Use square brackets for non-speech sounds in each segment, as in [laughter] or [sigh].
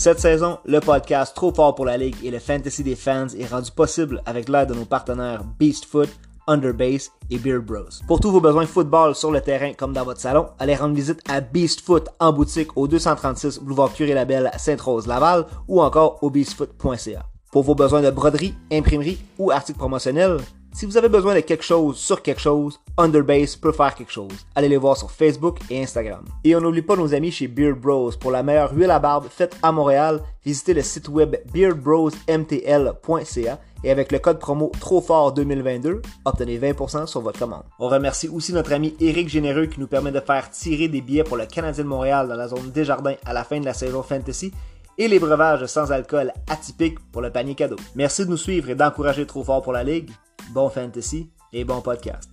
Cette saison, le podcast Trop fort pour la Ligue et le Fantasy des fans est rendu possible avec l'aide de nos partenaires Beastfoot, Underbase et Beard Bros. Pour tous vos besoins football sur le terrain comme dans votre salon, allez rendre visite à Beastfoot en boutique au 236 boulevard Curie-Labelle Sainte-Rose-Laval ou encore au beastfoot.ca. Pour vos besoins de broderie, imprimerie ou articles promotionnels, si vous avez besoin de quelque chose sur quelque chose, Underbase peut faire quelque chose. Allez les voir sur Facebook et Instagram. Et on n'oublie pas nos amis chez Beard Bros. Pour la meilleure huile à barbe faite à Montréal, visitez le site web beardbrosmtl.ca et avec le code promo TROFORT 2022, obtenez 20% sur votre commande. On remercie aussi notre ami Eric Généreux qui nous permet de faire tirer des billets pour le Canadien de Montréal dans la zone Desjardins à la fin de la saison Fantasy et les breuvages sans alcool atypiques pour le panier cadeau. Merci de nous suivre et d'encourager Trop Fort pour la Ligue bon fantasy et bon podcast.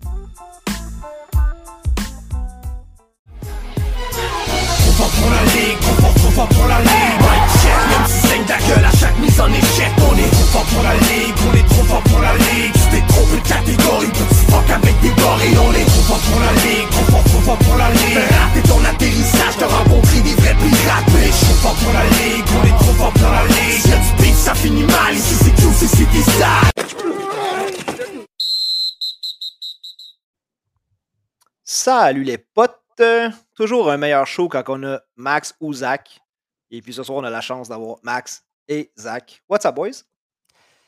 Si saigne ta gueule à chaque mise en échec. On est trop fort pour la ligue, on est trop fort pour la ligue. Tu t'es trompé de catégorie, petit fuck avec des gorilles. On est trop fort pour la ligue, trop fort, trop fort pour la ligue. Rater ton atterrissage, t'as rencontré des vrais pirates. Mais je suis fort pour la ligue, on est trop fort pour la ligue. Y'a du beef, ça finit mal, ici c'est tout, c'est c'était sale. Salut les potes! Toujours un meilleur show quand on a Max ou Zach. Et puis ce soir, on a la chance d'avoir Max et Zach. What's up, boys?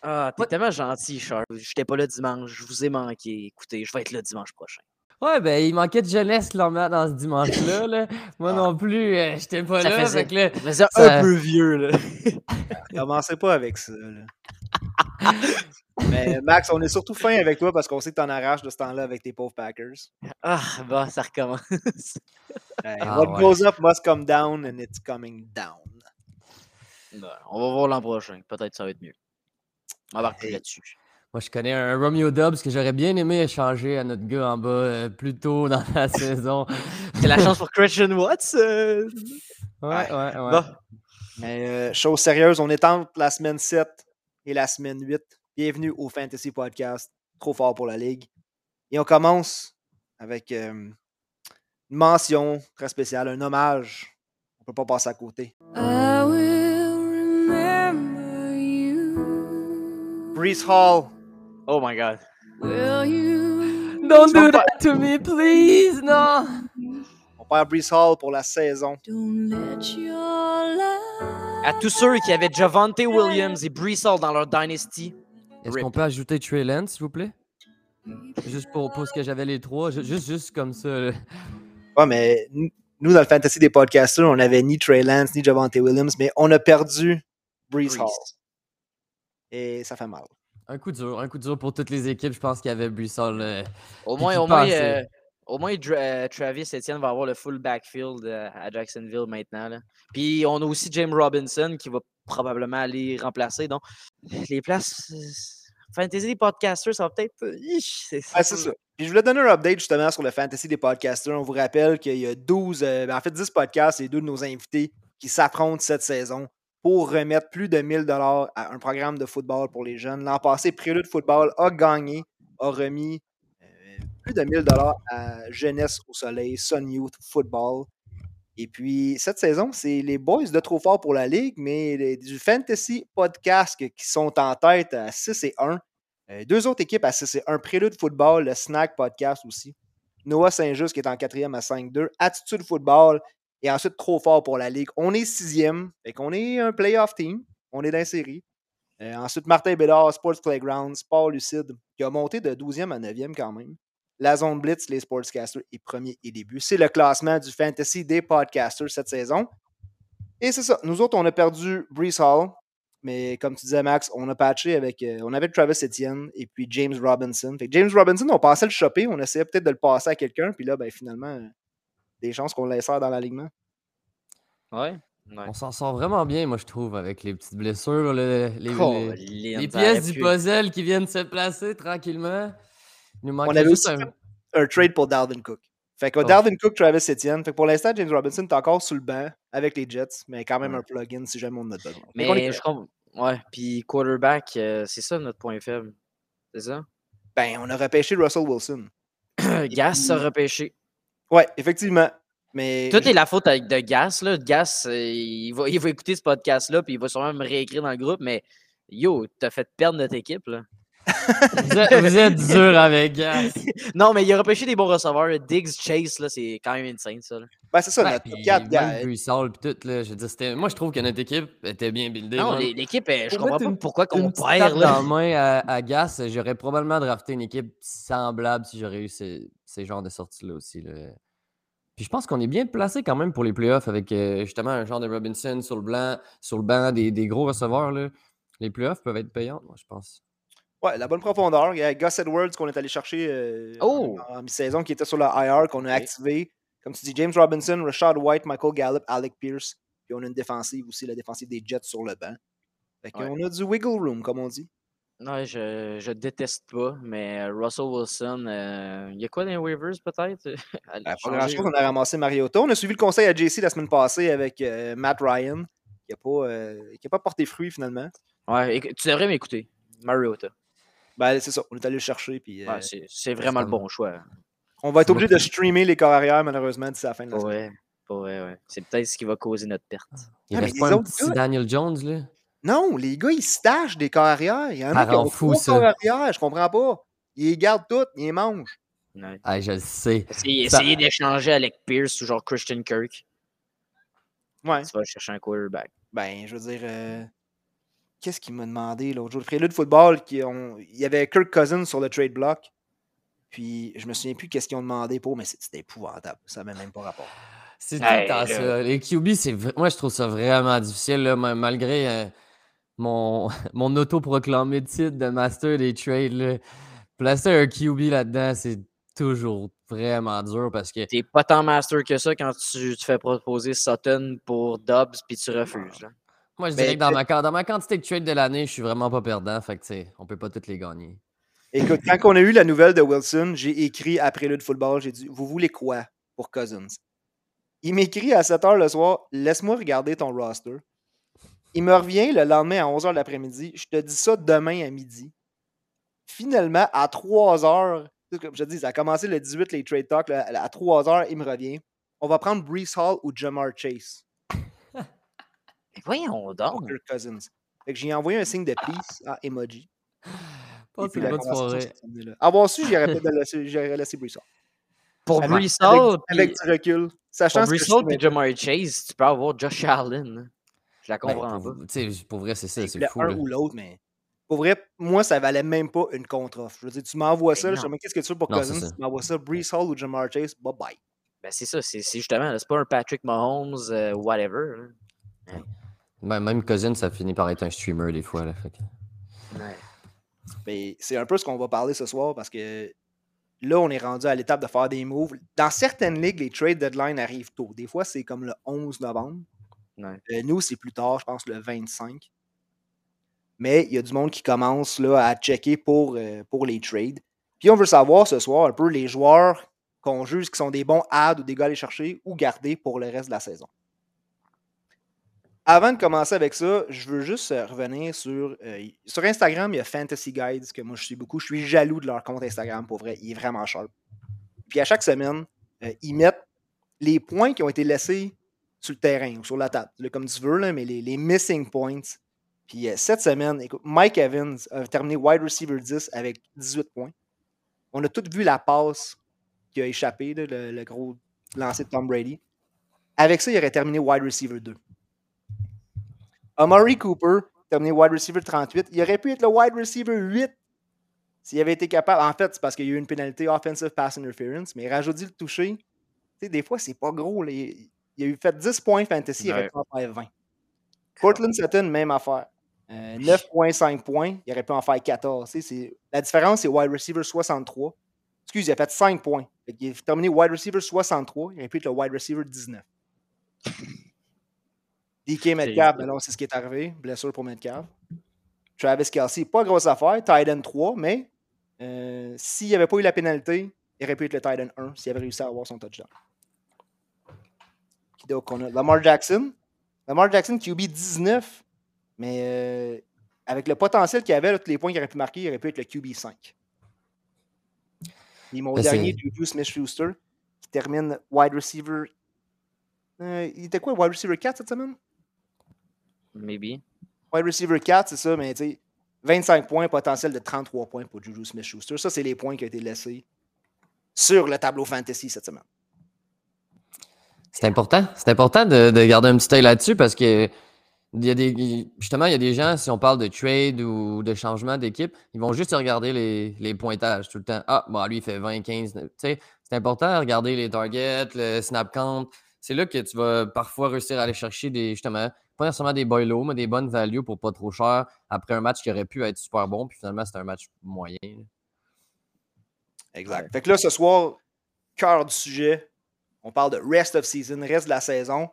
Ah, t'es tellement gentil, Charles. J'étais pas là dimanche. Je vous ai manqué. Écoutez, je vais être là dimanche prochain. Ouais, ben, il manquait de jeunesse là, dans ce dimanche-là. [laughs] Là. Moi non plus, euh, j'étais pas Ça là. faisait- fait que là, Ça faisait ça- un peu vieux, là. Commencez pas avec ça. là. [laughs] Mais Max, on est surtout fin avec toi parce qu'on sait que t'en arraches de ce temps-là avec tes pauvres Packers. Ah, bon, ça recommence. Hey, [laughs] Ah, what ouais. goes up must come down and it's coming down. Bon, on va voir l'an prochain. Peut-être ça va être mieux. On va Hey. là-dessus. moi, je connais un Romeo Dobbs que j'aurais bien aimé échanger à notre gars en bas euh, plus tôt dans la [laughs] saison. C'est la chance pour Christian Watts. euh. Ouais, ouais, ouais. Bon. Mais euh, chose sérieuse, on est entre la semaine 7 et la semaine 8. Bienvenue au Fantasy Podcast, trop fort pour la Ligue. Et on commence avec euh, une mention très spéciale, un hommage. On peut pas passer à côté. I will remember you. Brees Hall, Oh my god. Will you? Don't do that to me, please! Non! on perd Brees Hall pour la saison. Don't let your light. À tous ceux qui avaient Javante Williams et Brees Hall dans leur Dynasty. Est-ce qu'on peut ajouter Trey Lance, s'il vous plaît? Juste pour, pour ce que j'avais les trois, ju- juste, juste comme ça. Ouais, mais nous, dans le fantasy des podcasters, on n'avait ni Trey Lance ni Javante Williams, mais on a perdu Brees. Hall. Et ça fait mal. Un coup dur, un coup dur pour toutes les équipes. Je pense qu'il y avait Brissol. euh, Au moins, qui au moins, passait. euh, au moins euh, Travis Etienne va avoir le full backfield euh, à Jacksonville maintenant. là. Puis on a aussi James Robinson qui va probablement aller remplacer. Donc, les places. euh, Fantasy des podcasters, ça va peut-être. euh, c'est Ah, ça. Puis je voulais donner un update justement sur le fantasy des podcasters. On vous rappelle qu'il y a 12, euh, ben, en fait 10 podcasts et deux de nos invités qui s'affrontent cette saison pour remettre plus de 1000 dollars à un programme de football pour les jeunes. L'an passé, Prélude Football a gagné, a remis euh, plus de 1000 dollars à Jeunesse au Soleil, Sun Youth Football. Et puis, cette saison, c'est les boys de trop fort pour la Ligue, mais du Fantasy Podcast qui sont en tête à 6 et 1. Euh, deux autres équipes à 6 et 1. Prélude Football, le Snack Podcast aussi. Noah Saint-Just qui est en quatrième à 5-2. Attitude Football et ensuite trop fort pour la Ligue. On est sixième. Fait qu'on est un playoff team. On est dans la série. Euh, ensuite, Martin Bédard, Sports Playground, Sport Lucide, qui a monté de 12e à 9e quand même. La zone Blitz, les Sportscasters est premier et début. C'est le classement du fantasy des podcasters cette saison. Et c'est ça. Nous autres, on a perdu Brees Hall. Mais comme tu disais, Max, on a patché avec. euh, on avait Travis Etienne et puis James Robinson. Fait que James Robinson, on pensait le choper. On essayait peut-être de le passer à quelqu'un. Puis là, ben, finalement, euh, des chances qu'on le laisse faire dans l'alignement. Ouais. ouais. On s'en sort vraiment bien, moi, je trouve, avec les petites blessures, le- les, Oh, pièces du pu- puzzle qui viennent se placer tranquillement. Il nous manque avait juste aussi un... Un trade pour Dalvin Cook. Fait que Oh. Dalvin Cook, Travis Etienne. Fait que pour l'instant, James Robinson est encore sous le banc avec les Jets, mais quand même Ouais. un plugin si jamais on en a besoin. Mais je comprends. Ouais, puis quarterback, euh, c'est ça notre point faible. C'est ça? Ben, on a repêché Russell Wilson. [clears throat] Gas a repêché. Ouais, effectivement. Mais Tout est la faute avec de Gas. Là. Gas, euh, il va, il va écouter ce podcast-là, puis il va sûrement me réécrire dans le groupe, mais yo, t'as fait perdre notre équipe. Là. Vous êtes, vous êtes dur avec Gas. Non, mais il a repêché des bons receveurs. Diggs, Chase, là, c'est quand même insane, ça. là. ben, c'est ça, Ouais, notre puis top 4 gars. pis tout, là, je c'était- moi je trouve que notre équipe était bien buildée. Non, l'é- l'équipe, elle- je comprends pas une- pourquoi qu'on perd. Là. dans la [laughs] main à, à Gas, j'aurais probablement drafté une équipe semblable si j'aurais eu ces, ces genres de sorties-là aussi. là. Puis je pense qu'on est bien placé quand même pour les playoffs avec euh, justement un genre de Robinson sur le, blanc, sur le banc, des, des gros receveurs. Là. Les playoffs peuvent être payants, moi, je pense. Ouais, la bonne profondeur. Il y a Gus Edwards qu'on est allé chercher euh, Oh! en, en mi-saison qui était sur la IR, qu'on a activé. Comme tu dis, James Robinson, Rashad White, Michael Gallup, Alec Pierce. Puis on a une défensive aussi, la défensive des Jets sur le banc. Fait qu'on a du wiggle room, comme on dit. Ouais, je, je déteste pas, mais Russell Wilson, euh, il y a quoi dans les waivers peut-être? [laughs] Ben, pas grand-chose, on a ramassé Mariota. On a suivi le conseil à JC la semaine passée avec euh, Matt Ryan, qui n'a pas, euh, qui a pas porté fruit finalement. Ouais, tu devrais m'écouter. Mariota. Ben, c'est ça, on est allé le chercher. Puis, euh, Ouais, c'est- c'est vraiment le bon choix. on va être obligé de streamer les corps arrière, malheureusement, d'ici la fin de la saison. Ouais, ouais, ouais. C'est peut-être ce qui va causer notre perte. Il Ah, reste pas un petit gars- Daniel Jones, là? Non, les gars, ils se tachent des corps arrière. Il y en a Ça qui ont fou, ça. corps arrière, je comprends pas. Ils les gardent toutes, ils les mangent. Ouais. Ah, je le sais. Essayez, Ça- essayez d'échanger avec Pierce ou genre Christian Kirk. Ouais. Tu vas chercher un quarterback. Ben, je veux dire, euh, qu'est-ce qu'il m'a demandé l'autre jour? Le prélude de football, qui ont... il y avait Kirk Cousins sur le trade block. Puis, je me souviens plus qu'est-ce qu'ils ont demandé pour, mais c'est- c'était épouvantable. Ça n'avait même pas rapport. C'est tout le temps ça. Les QB, c'est moi je trouve ça vraiment difficile, là, malgré euh, mon, [laughs] mon autoproclamé titre de master des trades. Là. Placer un QB là-dedans, c'est toujours vraiment dur parce que T'es pas tant master que ça quand tu te fais proposer Sutton pour Dobbs puis tu refuses. là. Moi je dirais que dans ma, dans ma quantité de trades de l'année, je suis vraiment pas perdant. Fait que tu sais, on peut pas toutes les gagner. Écoute, quand on a eu la nouvelle de Wilson, j'ai écrit à prélude football, j'ai dit Vous voulez quoi pour Cousins? Il m'écrit à 7 h le soir Laisse-moi regarder ton roster. Il me revient le lendemain à 11 h l'après-midi. Je te dis ça demain à midi. Finalement, à 3 h, comme je te dis, ça a commencé le 18, les trade talks. à 3 h, il me revient. On va prendre Brees Hall ou Jamar Chase voyons donc. pour Kirk Cousins. Fait que j'ai envoyé un signe de peace à emoji. Et une la bonne soirée. Avoir su, j'aurais [laughs] peut-être laissé, j'aurais laissé Brees Hall. Pour Avec- Brees avec, Hall, avec puis- du recul. Sachant pour trouvais- puis Jamar Chase, tu peux avoir Josh Allen. Je la Ben, comprends pour, pas. pour vrai, c'est ça, c'est fou. un là. ou l'autre, mais pour vrai, moi, ça valait même pas une contre-offre. Je veux dire, tu m'envoies ça, Mais je dis, qu'est-ce que tu veux pour Non, Cousins? ça. Tu m'envoies ça, Brees Hall ou Jamar Chase, bye bye. Ben, c'est ça, c'est c'est justement, là, c'est pas un Patrick Mahomes, euh, whatever. Même, même Cousin, ça finit par être un streamer des fois. Là, fait que- Ouais. Mais c'est un peu ce qu'on va parler ce soir parce que là, on est rendu à l'étape de faire des moves. Dans certaines ligues, les trade deadline arrivent tôt. Des fois, c'est comme le 11 novembre. Ouais. Euh, nous, c'est plus tard, je pense le 25. Mais il y a du monde qui commence là, à checker pour, euh, pour les trades. Puis on veut savoir ce soir un peu les joueurs qu'on juge qui sont des bons ads ou des gars à aller chercher ou garder pour le reste de la saison. Avant de commencer avec ça, je veux juste euh, revenir sur. euh, sur Instagram, il y a Fantasy Guides, que moi je suis beaucoup. Je suis jaloux de leur compte Instagram, pour vrai. Il est vraiment sharp. Puis à chaque semaine, euh, ils mettent les points qui ont été laissés sur le terrain ou sur la table, comme tu veux, là, mais les, missing points. Puis cette semaine, écoute, Mike Evans a terminé wide receiver 10 avec 18 points. On a tous vu la passe qui a échappé, le, le gros lancer de Tom Brady. Avec ça, il aurait terminé wide receiver 2. Amari Cooper, terminé wide receiver 38. Il aurait pu être le wide receiver 8 s'il avait été capable. En fait, c'est parce qu'il y a eu une pénalité offensive pass interference, mais rajouter le toucher, des fois, c'est pas gros. là. Il, il a eu fait 10 points fantasy, il aurait pu en faire 20. Portland Sutton, même affaire. Euh, 9,5 points, il aurait pu en faire 14. Tu sais, c'est- La différence, c'est wide receiver 63. Excuse, il a fait 5 points. Fait il a terminé wide receiver 63, il aurait pu être le wide receiver 19. DK Metcalf, ben non, c'est ce qui est arrivé. Blessure pour Metcalf. Travis Kelsey, pas grosse affaire. Titan 3, mais euh, s'il n'y avait pas eu la pénalité, il aurait pu être le Titan 1 s'il avait réussi à avoir son touchdown. D'autre qu'on a? Lamar Jackson. Lamar Jackson, QB 19, mais euh, avec le potentiel qu'il avait, là, tous les points qu'il aurait pu marquer, il aurait pu être le QB 5. Et mon Ben, dernier, Juju Smith-Schuster, qui termine wide receiver Euh, il était quoi, wide receiver 4 cette semaine? Maybe. Wide receiver 4, c'est ça, mais tu sais, 25 points, potentiel de 33 points pour Juju Smith-Schuster. Ça, c'est les points qui ont été laissés sur le tableau fantasy cette semaine. C'est important. C'est important de, de garder un petit œil là-dessus parce que il y a des, justement, il y a des gens, si on parle de trade ou de changement d'équipe, ils vont juste regarder les, les pointages tout le temps. Ah, bon, lui, il fait 20, 15. Tu sais, c'est important de regarder les targets, le snap count. C'est là que tu vas parfois réussir à aller chercher des, justement, pas nécessairement des boy low, mais des bonnes values pour pas trop cher après un match qui aurait pu être super bon. Puis finalement, c'est un match moyen. Exact. Fait que là, ce soir, cœur du sujet, on parle de rest of season, reste de la saison.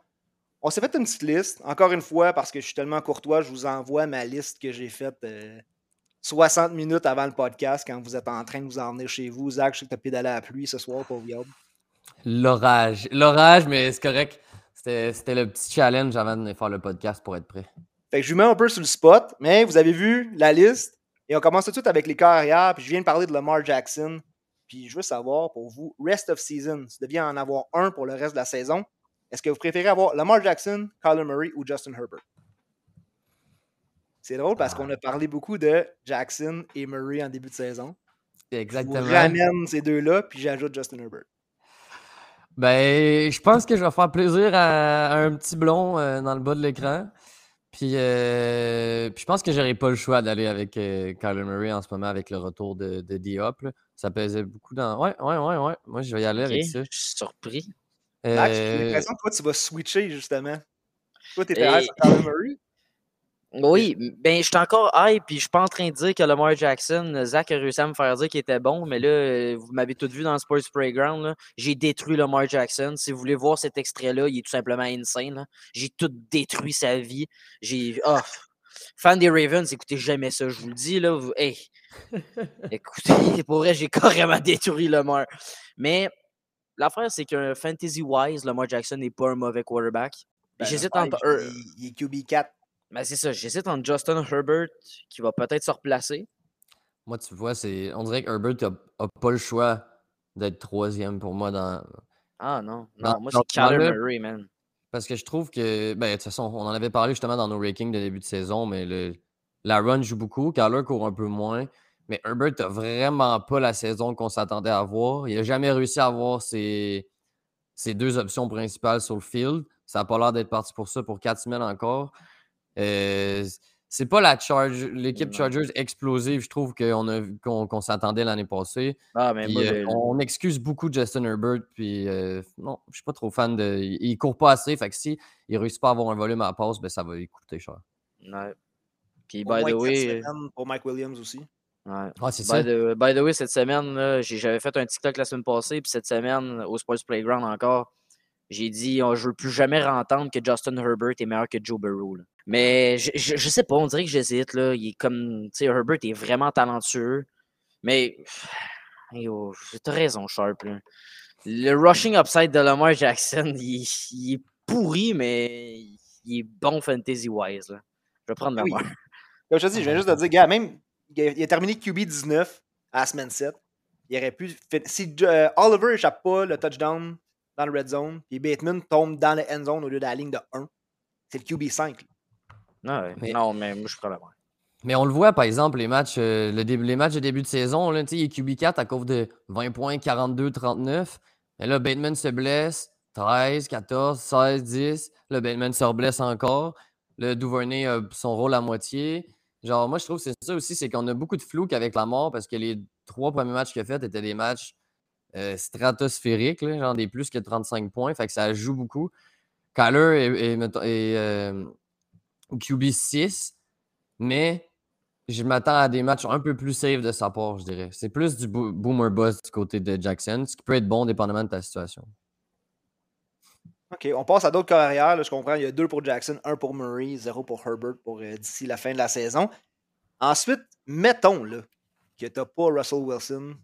On s'est fait une petite liste. Encore une fois, parce que je suis tellement courtois, je vous envoie ma liste que j'ai faite euh, 60 minutes avant le podcast quand vous êtes en train de vous en venir chez vous. Zach, je sais que tu as pédalé à la pluie ce soir, pauvre. L'orage. L'orage, mais c'est correct. C'était le petit challenge avant de faire le podcast pour être prêt. Fait que je vous mets un peu sur le spot, mais vous avez vu la liste. Et on commence tout de suite avec les carrières. Puis je viens de parler de Lamar Jackson. Puis je veux savoir pour vous, rest of season, si vous deviez en avoir un pour le reste de la saison, est-ce que vous préférez avoir Lamar Jackson, Kyler Murray ou Justin Herbert? C'est drôle parce qu'on a parlé beaucoup de Jackson et Murray en début de saison. Je vous Exactement. ramène ces deux-là, puis j'ajoute Justin Herbert. Ben, je pense que je vais faire plaisir à, à un petit blond euh, dans le bas de l'écran. Puis, euh, puis je pense que j'aurais pas le choix d'aller avec euh, Kyler Murray en ce moment avec le retour de, de Diop. là. Ça pesait beaucoup dans. Ouais, ouais, ouais, ouais. Moi, je vais y aller avec ça. Je suis surpris. Max, j'ai Euh, l'impression que toi, tu vas switcher, justement. Toi, t'es Et- sur Kyler Murray? Oui, ben, je suis encore hype, puis je suis pas en train de dire que Lamar Jackson, Zach a réussi à me faire dire qu'il était bon, mais là, euh, vous m'avez tout vu dans le Sports Playground. là. J'ai détruit Lamar Jackson. Si vous voulez voir cet extrait-là, il est tout simplement insane. là. J'ai tout détruit sa vie. J'ai. Oh, fan des Ravens, écoutez jamais ça, je vous le dis. Là, vous- hey. [laughs] Écoutez, [laughs] pour vrai, j'ai carrément détruit Lamar. Mais l'affaire, c'est qu'un fantasy-wise, Lamar Jackson n'est pas un mauvais quarterback. Ben, J'hésite entre. il, il est QB4. Ben, c'est ça, j'hésite entre Justin Herbert, qui va peut-être se replacer. moi, tu vois, c'est. On dirait que Herbert a, a pas le choix d'être troisième pour moi dans. Ah non, Dans- non, moi c'est ce Kyler Murray, man. Parce que je trouve que, ben, de toute façon, on en avait parlé justement dans nos rankings de début de saison, mais le, la run joue beaucoup. Kyler court un peu moins. Mais Herbert n'a vraiment pas la saison qu'on s'attendait à avoir. Il n'a jamais réussi à avoir ses, ses deux options principales sur le field. Ça n'a pas l'air d'être parti pour ça pour quatre semaines encore. Euh, c'est pas la charge, l'équipe. Chargers explosive, je trouve qu'on a vu- qu'on qu'on s'attendait l'année passée. Ah, mais Puis, moi, euh, on excuse beaucoup Justin Herbert. Puis euh, non, je suis pas trop fan de. Il, court pas assez. Fait que si il réussit pas à avoir un volume à la passe, ben ça va lui coûter cher. Ouais. Puis, by the way, pour Mike Williams aussi. ouais. Ah, c'est ça. By the, by the way, cette semaine, là, j'avais fait un TikTok la semaine passée, puis cette semaine, au Sports Playground encore, j'ai dit oh, je veux plus jamais entendre que Justin Herbert est meilleur que Joe Burrow. là. Mais je, je, je sais pas, on dirait que j'hésite. là. Il est comme, tu sais, Herbert est vraiment talentueux. Mais, yo, t'as raison, Sharp. là. Le rushing upside de Lamar Jackson, [laughs] il, il est pourri, mais il est bon fantasy-wise. Je vais prendre Oui. Lamar. Comme je te dis, je viens juste de dire, gars, même, il a, terminé QB 19 à la semaine 7. Il aurait pu. Si euh, Oliver échappe pas le touchdown dans le red zone, puis Bateman tombe dans le end zone au lieu de la ligne de 1, c'est le QB 5. là. Ah ouais. Mais- Non, mais moi, je prends Lamar. Mais on le voit, par exemple, les matchs, euh, le début, les matchs de début de saison, là, tu sais, il est QB4 à cause de 20 points, 42, 39. Et là, Bateman se blesse, 13, 14, 16, 10. Là, Bateman se reblesse encore. Le Duvernay a son rôle à moitié. Genre, moi, je trouve que c'est ça aussi, c'est qu'on a beaucoup de flou avec la mort parce que les trois premiers matchs qu'il a fait étaient des matchs euh, stratosphériques, là, genre des plus que 35 points. Fait que ça joue beaucoup. Kyler est, euh, QB 6, mais je m'attends à des matchs un peu plus safe de sa part, je dirais. C'est plus du bo- boomer bust du côté de Jackson, ce qui peut être bon dépendamment de ta situation. OK, on passe à d'autres carrières. je comprends, il y a deux pour Jackson, un pour Murray, zéro pour Herbert euh, d'ici la fin de la saison. Ensuite, mettons que tu n'as pas Russell Wilson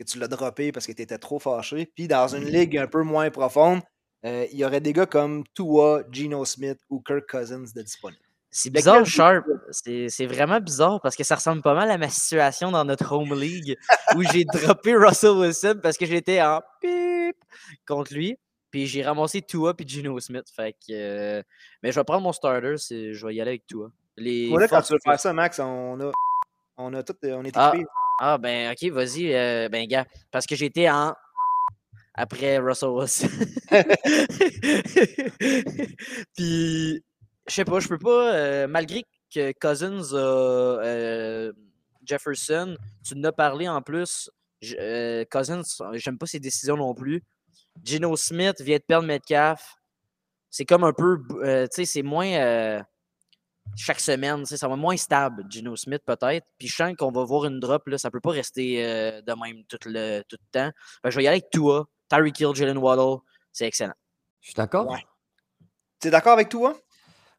que tu l'as droppé parce que tu étais trop fâché. Puis dans une ligue un peu moins profonde, euh, il y aurait des gars comme Tua, Geno Smith ou Kirk Cousins de disponibles. C'est bizarre, Sharp. C'est vraiment bizarre parce que ça ressemble pas mal à ma situation dans notre home league où j'ai [laughs] droppé Russell Wilson parce que j'étais en pip contre lui. Puis j'ai ramassé Tua puis Geno Smith. Fait que, euh, mais je vais prendre mon starter. Je vais y aller avec Tua. Les Moi, là, quand tu veux faire ça, Max, on a. On a tout. On est Ah. Ah, ben, ok, vas-y. euh, ben, gars, parce que j'étais en. Après Russell Wilson. [laughs] Puis, je sais pas, je peux pas. euh, malgré que Cousins a euh, Jefferson, tu en as parlé en plus. j- euh, Cousins, j'aime pas ses décisions non plus. Geno Smith vient de perdre Metcalf. C'est comme un peu. tu sais, c'est moins. Chaque semaine, ça va moins stable, Geno Smith peut-être. Puis je sens qu'on va voir une drop, là, ça peut pas rester euh, de même tout le, tout le temps. Je vais y aller avec Tua, Tyreek Hill, Jalen Waddle, c'est excellent. Je suis d'accord. Ouais. Tu es d'accord avec toi?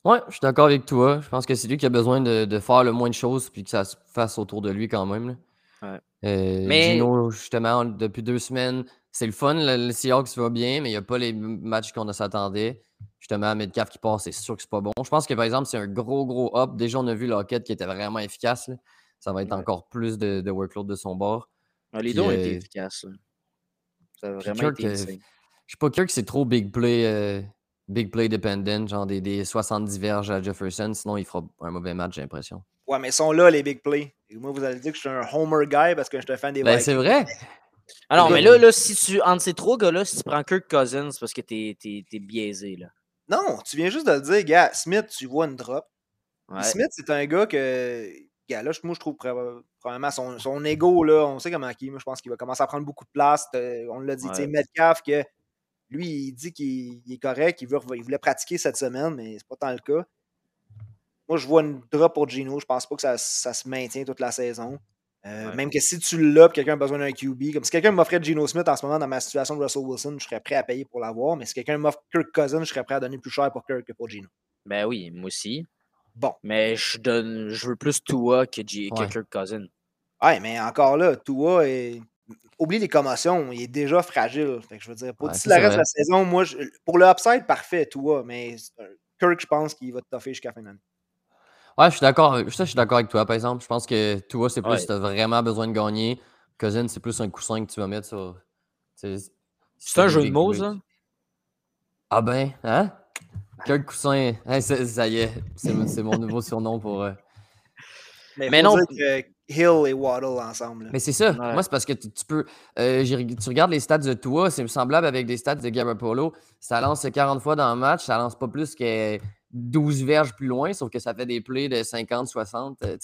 Ouais, je suis d'accord avec toi. Je pense que c'est lui qui a besoin de, de faire le moins de choses puis que ça se fasse autour de lui quand même. Ouais. Euh, Mais- Gino, justement, depuis deux semaines, c'est le fun. Le, le Seahawks va bien, mais il n'y a pas les matchs qu'on s'attendait. Justement, Metcalf qui passe, c'est sûr que c'est pas bon. Je pense que par exemple, c'est un gros, gros up. Déjà, on a vu Lockett qui était vraiment efficace. là. Ça va être Ouais. encore plus de, de workload de son bord. Ah, les deux ont euh, été efficaces. là. Ça a puis vraiment Kirk, été euh, insane. Je suis pas sûr que c'est trop big play, euh, big play dependent, genre des, des 70 verges à Jefferson. Sinon, il fera un mauvais match, j'ai l'impression. Ouais, mais ils sont là, les big plays. Et moi, vous allez dire que je suis un homer guy parce que je suis un fan des Ben, Vikings. c'est vrai. Non, mais là, là, si tu, entre ces trois gars-là, si tu prends Kirk Cousins, c'est parce que t'es, t'es biaisé, là. Non, tu viens juste de le dire, gars. Smith, tu vois une drop. Ouais. Smith, c'est un gars que. Gars, là, je- moi, je trouve proba- probablement son, son ego, là, on sait comment qui. Moi, je pense qu'il va commencer à prendre beaucoup de place. On l'a dit, tu sais. Metcalf, que lui, il dit qu'il il est correct, il, veut, il voulait pratiquer cette semaine, mais c'est pas tant le cas. Moi, je vois une drop pour Gino. Je pense pas que ça, ça se maintient toute la saison. Euh, Ouais. Même que si tu l'as, puis quelqu'un a besoin d'un QB, comme si quelqu'un m'offrait Gino Smith en ce moment dans ma situation de Russell Wilson, je serais prêt à payer pour l'avoir. Mais si quelqu'un m'offre Kirk Cousins, je serais prêt à donner plus cher pour Kirk que pour Gino. Ben oui, moi aussi. Bon. Mais je donne, je veux plus Tua que, G- que. Kirk Cousins. Ouais, mais encore là, Tua est. Oublie les commotions, il est déjà fragile. Fait que je veux dire, pour Ouais, c'est reste de la saison, moi, je- pour le upside, parfait, Tua, mais Kirk, je pense qu'il va te toffer jusqu'à la fin de l'année. Ouais, je suis d'accord. avec- Ça, je suis d'accord avec toi, par exemple. Je pense que toi, c'est plus Ouais. si tu as vraiment besoin de gagner. Cousin, c'est plus un coussin que tu vas mettre sur. C'est un des jeu de mots, ça? Ah ben, hein? Quel coussin? Hey, ça, y est, c'est mon- nouveau surnom pour. euh, Mais, Mais non. que Hill et Waddle ensemble. là. Mais c'est ça. Ouais. Moi, c'est parce que tu, tu peux. euh, tu regardes les stats de toi, c'est semblable avec les stats de Garoppolo. Ça lance 40 fois dans le match, ça lance pas plus que 12 verges plus loin, sauf que ça fait des plays de 50, 60. euh,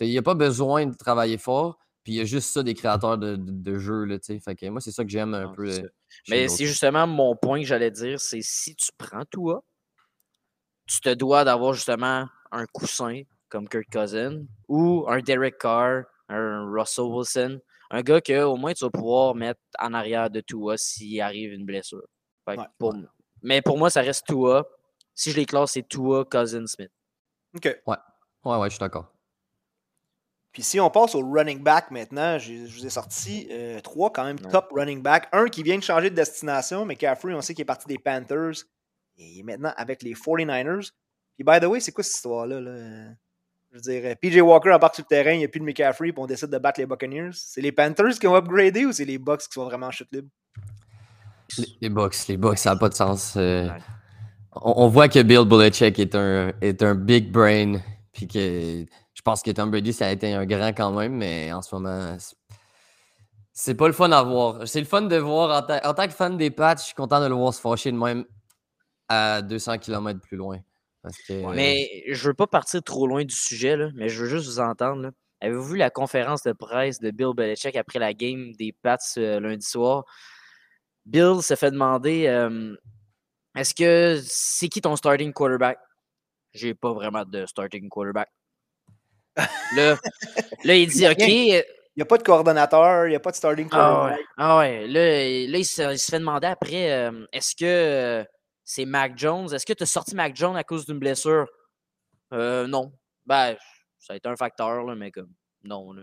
il n'y a pas besoin de travailler fort. Puis il y a juste ça des créateurs de, de, de jeux. Là, fait que moi, c'est ça que j'aime un peu. euh, Mais c'est justement mon point que j'allais dire, c'est si tu prends Tua, tu te dois d'avoir justement un coussin comme Kirk Cousin ou un Derek Carr, un Russell Wilson, un gars que au moins tu vas pouvoir mettre en arrière de Tua s'il arrive une blessure. Fait que Ouais. pour moi- Mais pour moi, ça reste Tua. Si je les classe, c'est Tua, Cousin, Smith. OK. Ouais, ouais, je suis d'accord. Puis si on passe au running back maintenant, je vous ai sorti euh, trois quand même Ouais. top running back. Un qui vient de changer de destination, mais Caffrey, on sait qu'il est parti des Panthers. Et il est maintenant avec les 49ers. Puis by the way, c'est quoi cette histoire-là? là? Je veux dire, PJ Walker embarque sur le terrain, il n'y a plus de McCaffrey, puis on décide de battre les Buccaneers. C'est les Panthers qui ont upgradé ou c'est les Bucks qui sont vraiment en chute libre? Les, les box, les box, ça n'a pas de sens. euh, Ouais. On, voit que Bill Belichick est un, big brain. Je pense que Tom Brady, ça a été un grand quand même, mais en ce moment, c'est- pas le fun à voir. C'est le fun de voir, en, ta- en tant que fan des Pats, je suis content de le voir se fâcher de même à 200 km plus loin. Mais je veux pas partir trop loin du sujet, mais je veux juste vous entendre. Avez-vous vu la conférence de presse de Bill Belichick après la game des Pats euh, lundi soir? Bill s'est fait demander euh, est-ce que c'est qui ton starting quarterback? J'ai pas vraiment de starting quarterback. [laughs] Là, là il dit OK. Il n'y a pas de coordonnateur, il n'y a pas de starting Ah quarterback. ouais, ah ouais. Là, là, il, se, il se fait demander après euh, est-ce que euh, c'est Mac Jones? Est-ce que tu as sorti Mac Jones à cause d'une blessure? Euh, Non. Ben, ça a été un facteur, là, mais comme, non. là.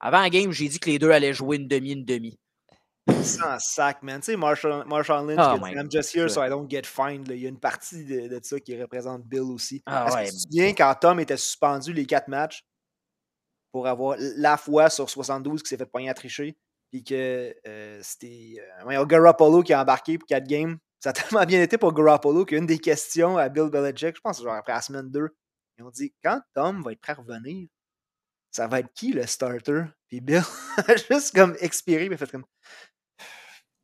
Avant la game, j'ai dit que les deux allaient jouer une demi, une demi. Sans sac, man. Tu sais, Marshall, Marshall Lynch, Oh dit, I'm just here so I don't get fined. là. Il y a une partie de, de ça qui représente Bill aussi. Ah Est-ce ouais. que tu te souviens quand Tom était suspendu les quatre matchs pour avoir la fois sur 72 qui s'est fait pogner à tricher, puis que euh, c'était euh, Garoppolo qui a embarqué pour quatre games, Ça a [laughs] tellement bien été pour Garoppolo qu'une des questions à Bill Belichick, je pense genre après la semaine 2, ils ont dit quand Tom va être prêt à revenir, ça va être qui le starter? Puis Bill [laughs] a juste comme expiré, mais fait comme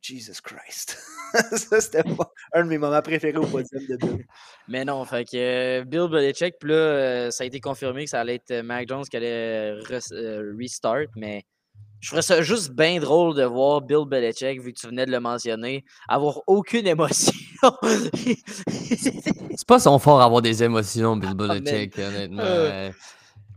Jesus Christ. [laughs] ça, c'était pas un de mes moments préférés au podium de Bill. Mais non, fait que euh, Bill Belichick, puis là, euh, ça a été confirmé que ça allait être euh, Mac Jones qui allait re- restart, mais je ferais ça juste bien drôle de voir Bill Belichick, vu que tu venais de le mentionner, avoir aucune émotion. [laughs] C'est pas son fort avoir des émotions, Bill man. Belichick, honnêtement. Euh.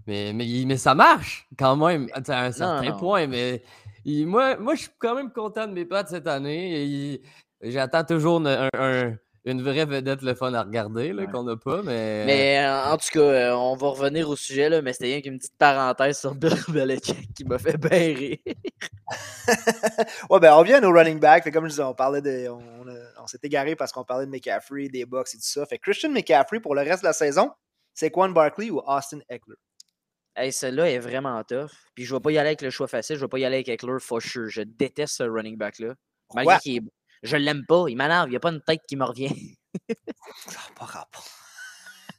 Mais, mais, il- mais ça marche quand même à un certain non. point. Mais il- moi, moi, je suis quand même content de mes pattes cette année. et il- J'attends toujours une, un- un- une vraie vedette le fun à regarder là, Ouais. qu'on n'a pas. Mais, mais euh, en tout cas, euh, on va revenir au sujet, là, mais c'était rien qu'une petite parenthèse sur Bill [laughs] Belichick qui m'a fait bien rire. [laughs] ouais, ben, on revient au running back. Fait comme je disais, on parlait de. On, s'est égaré parce qu'on parlait de McCaffrey, des Bucks et tout ça. Fait que Christian McCaffrey, pour le reste de la saison, c'est Quan Barkley ou Austin Eckler? Hey, celle-là est vraiment tough. Puis je vais pas y aller avec le choix facile, je vais pas y aller avec Eckler for sure. Je déteste ce running back-là. Malgré qu'il est... Je l'aime pas, il m'énerve, il n'y a pas une tête qui me revient. Ça pas rapport.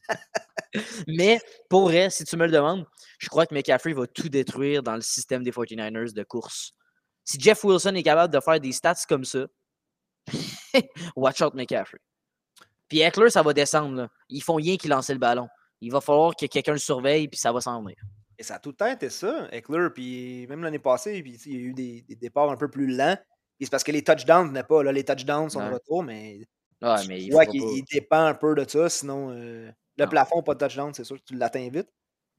[laughs] Mais pour vrai, si tu me le demandes, je crois que McCaffrey va tout détruire dans le système des 49ers de course. Si Jeff Wilson est capable de faire des stats comme ça, [laughs] watch out McCaffrey. Puis Eckler, ça va descendre. Là. Ils font rien qu'ils lancent le ballon. Il va falloir que quelqu'un le surveille, puis ça va s'en venir. Et ça a tout le temps été ça, Eckler. Puis même l'année passée, puis, il y a eu des, des départs un peu plus lents. Puis c'est parce que les touchdowns venaient pas. Là, les touchdowns sont de Ouais. retour, mais Ouais, tu mais il vois qu'il dépend un peu de ça. Sinon, euh, le Non. plafond, pas de touchdown, c'est sûr que tu l'atteins vite.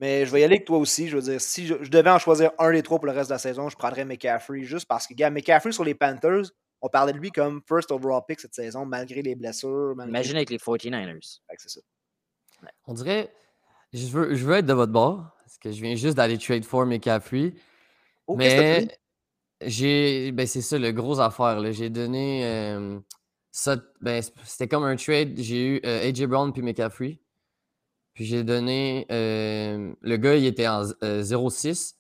Mais je vais y aller avec toi aussi. Je veux dire, si je, je devais en choisir un des trois pour le reste de la saison, je prendrais McCaffrey juste parce que, gars, McCaffrey sur les Panthers, on parlait de lui comme first overall pick cette saison, malgré les blessures. Malgré... Imagine avec les 49ers. Fait que c'est ça. On dirait, je veux, je veux être de votre bord, parce que je viens juste d'aller trade for McCaffrey. Oh, mais j'ai, ben c'est ça, le gros affaire. là. J'ai donné euh, ça, ben, c'était comme un trade. J'ai eu euh, AJ Brown puis McCaffrey. Puis j'ai donné, euh, le gars, il était en z- euh, 0-6,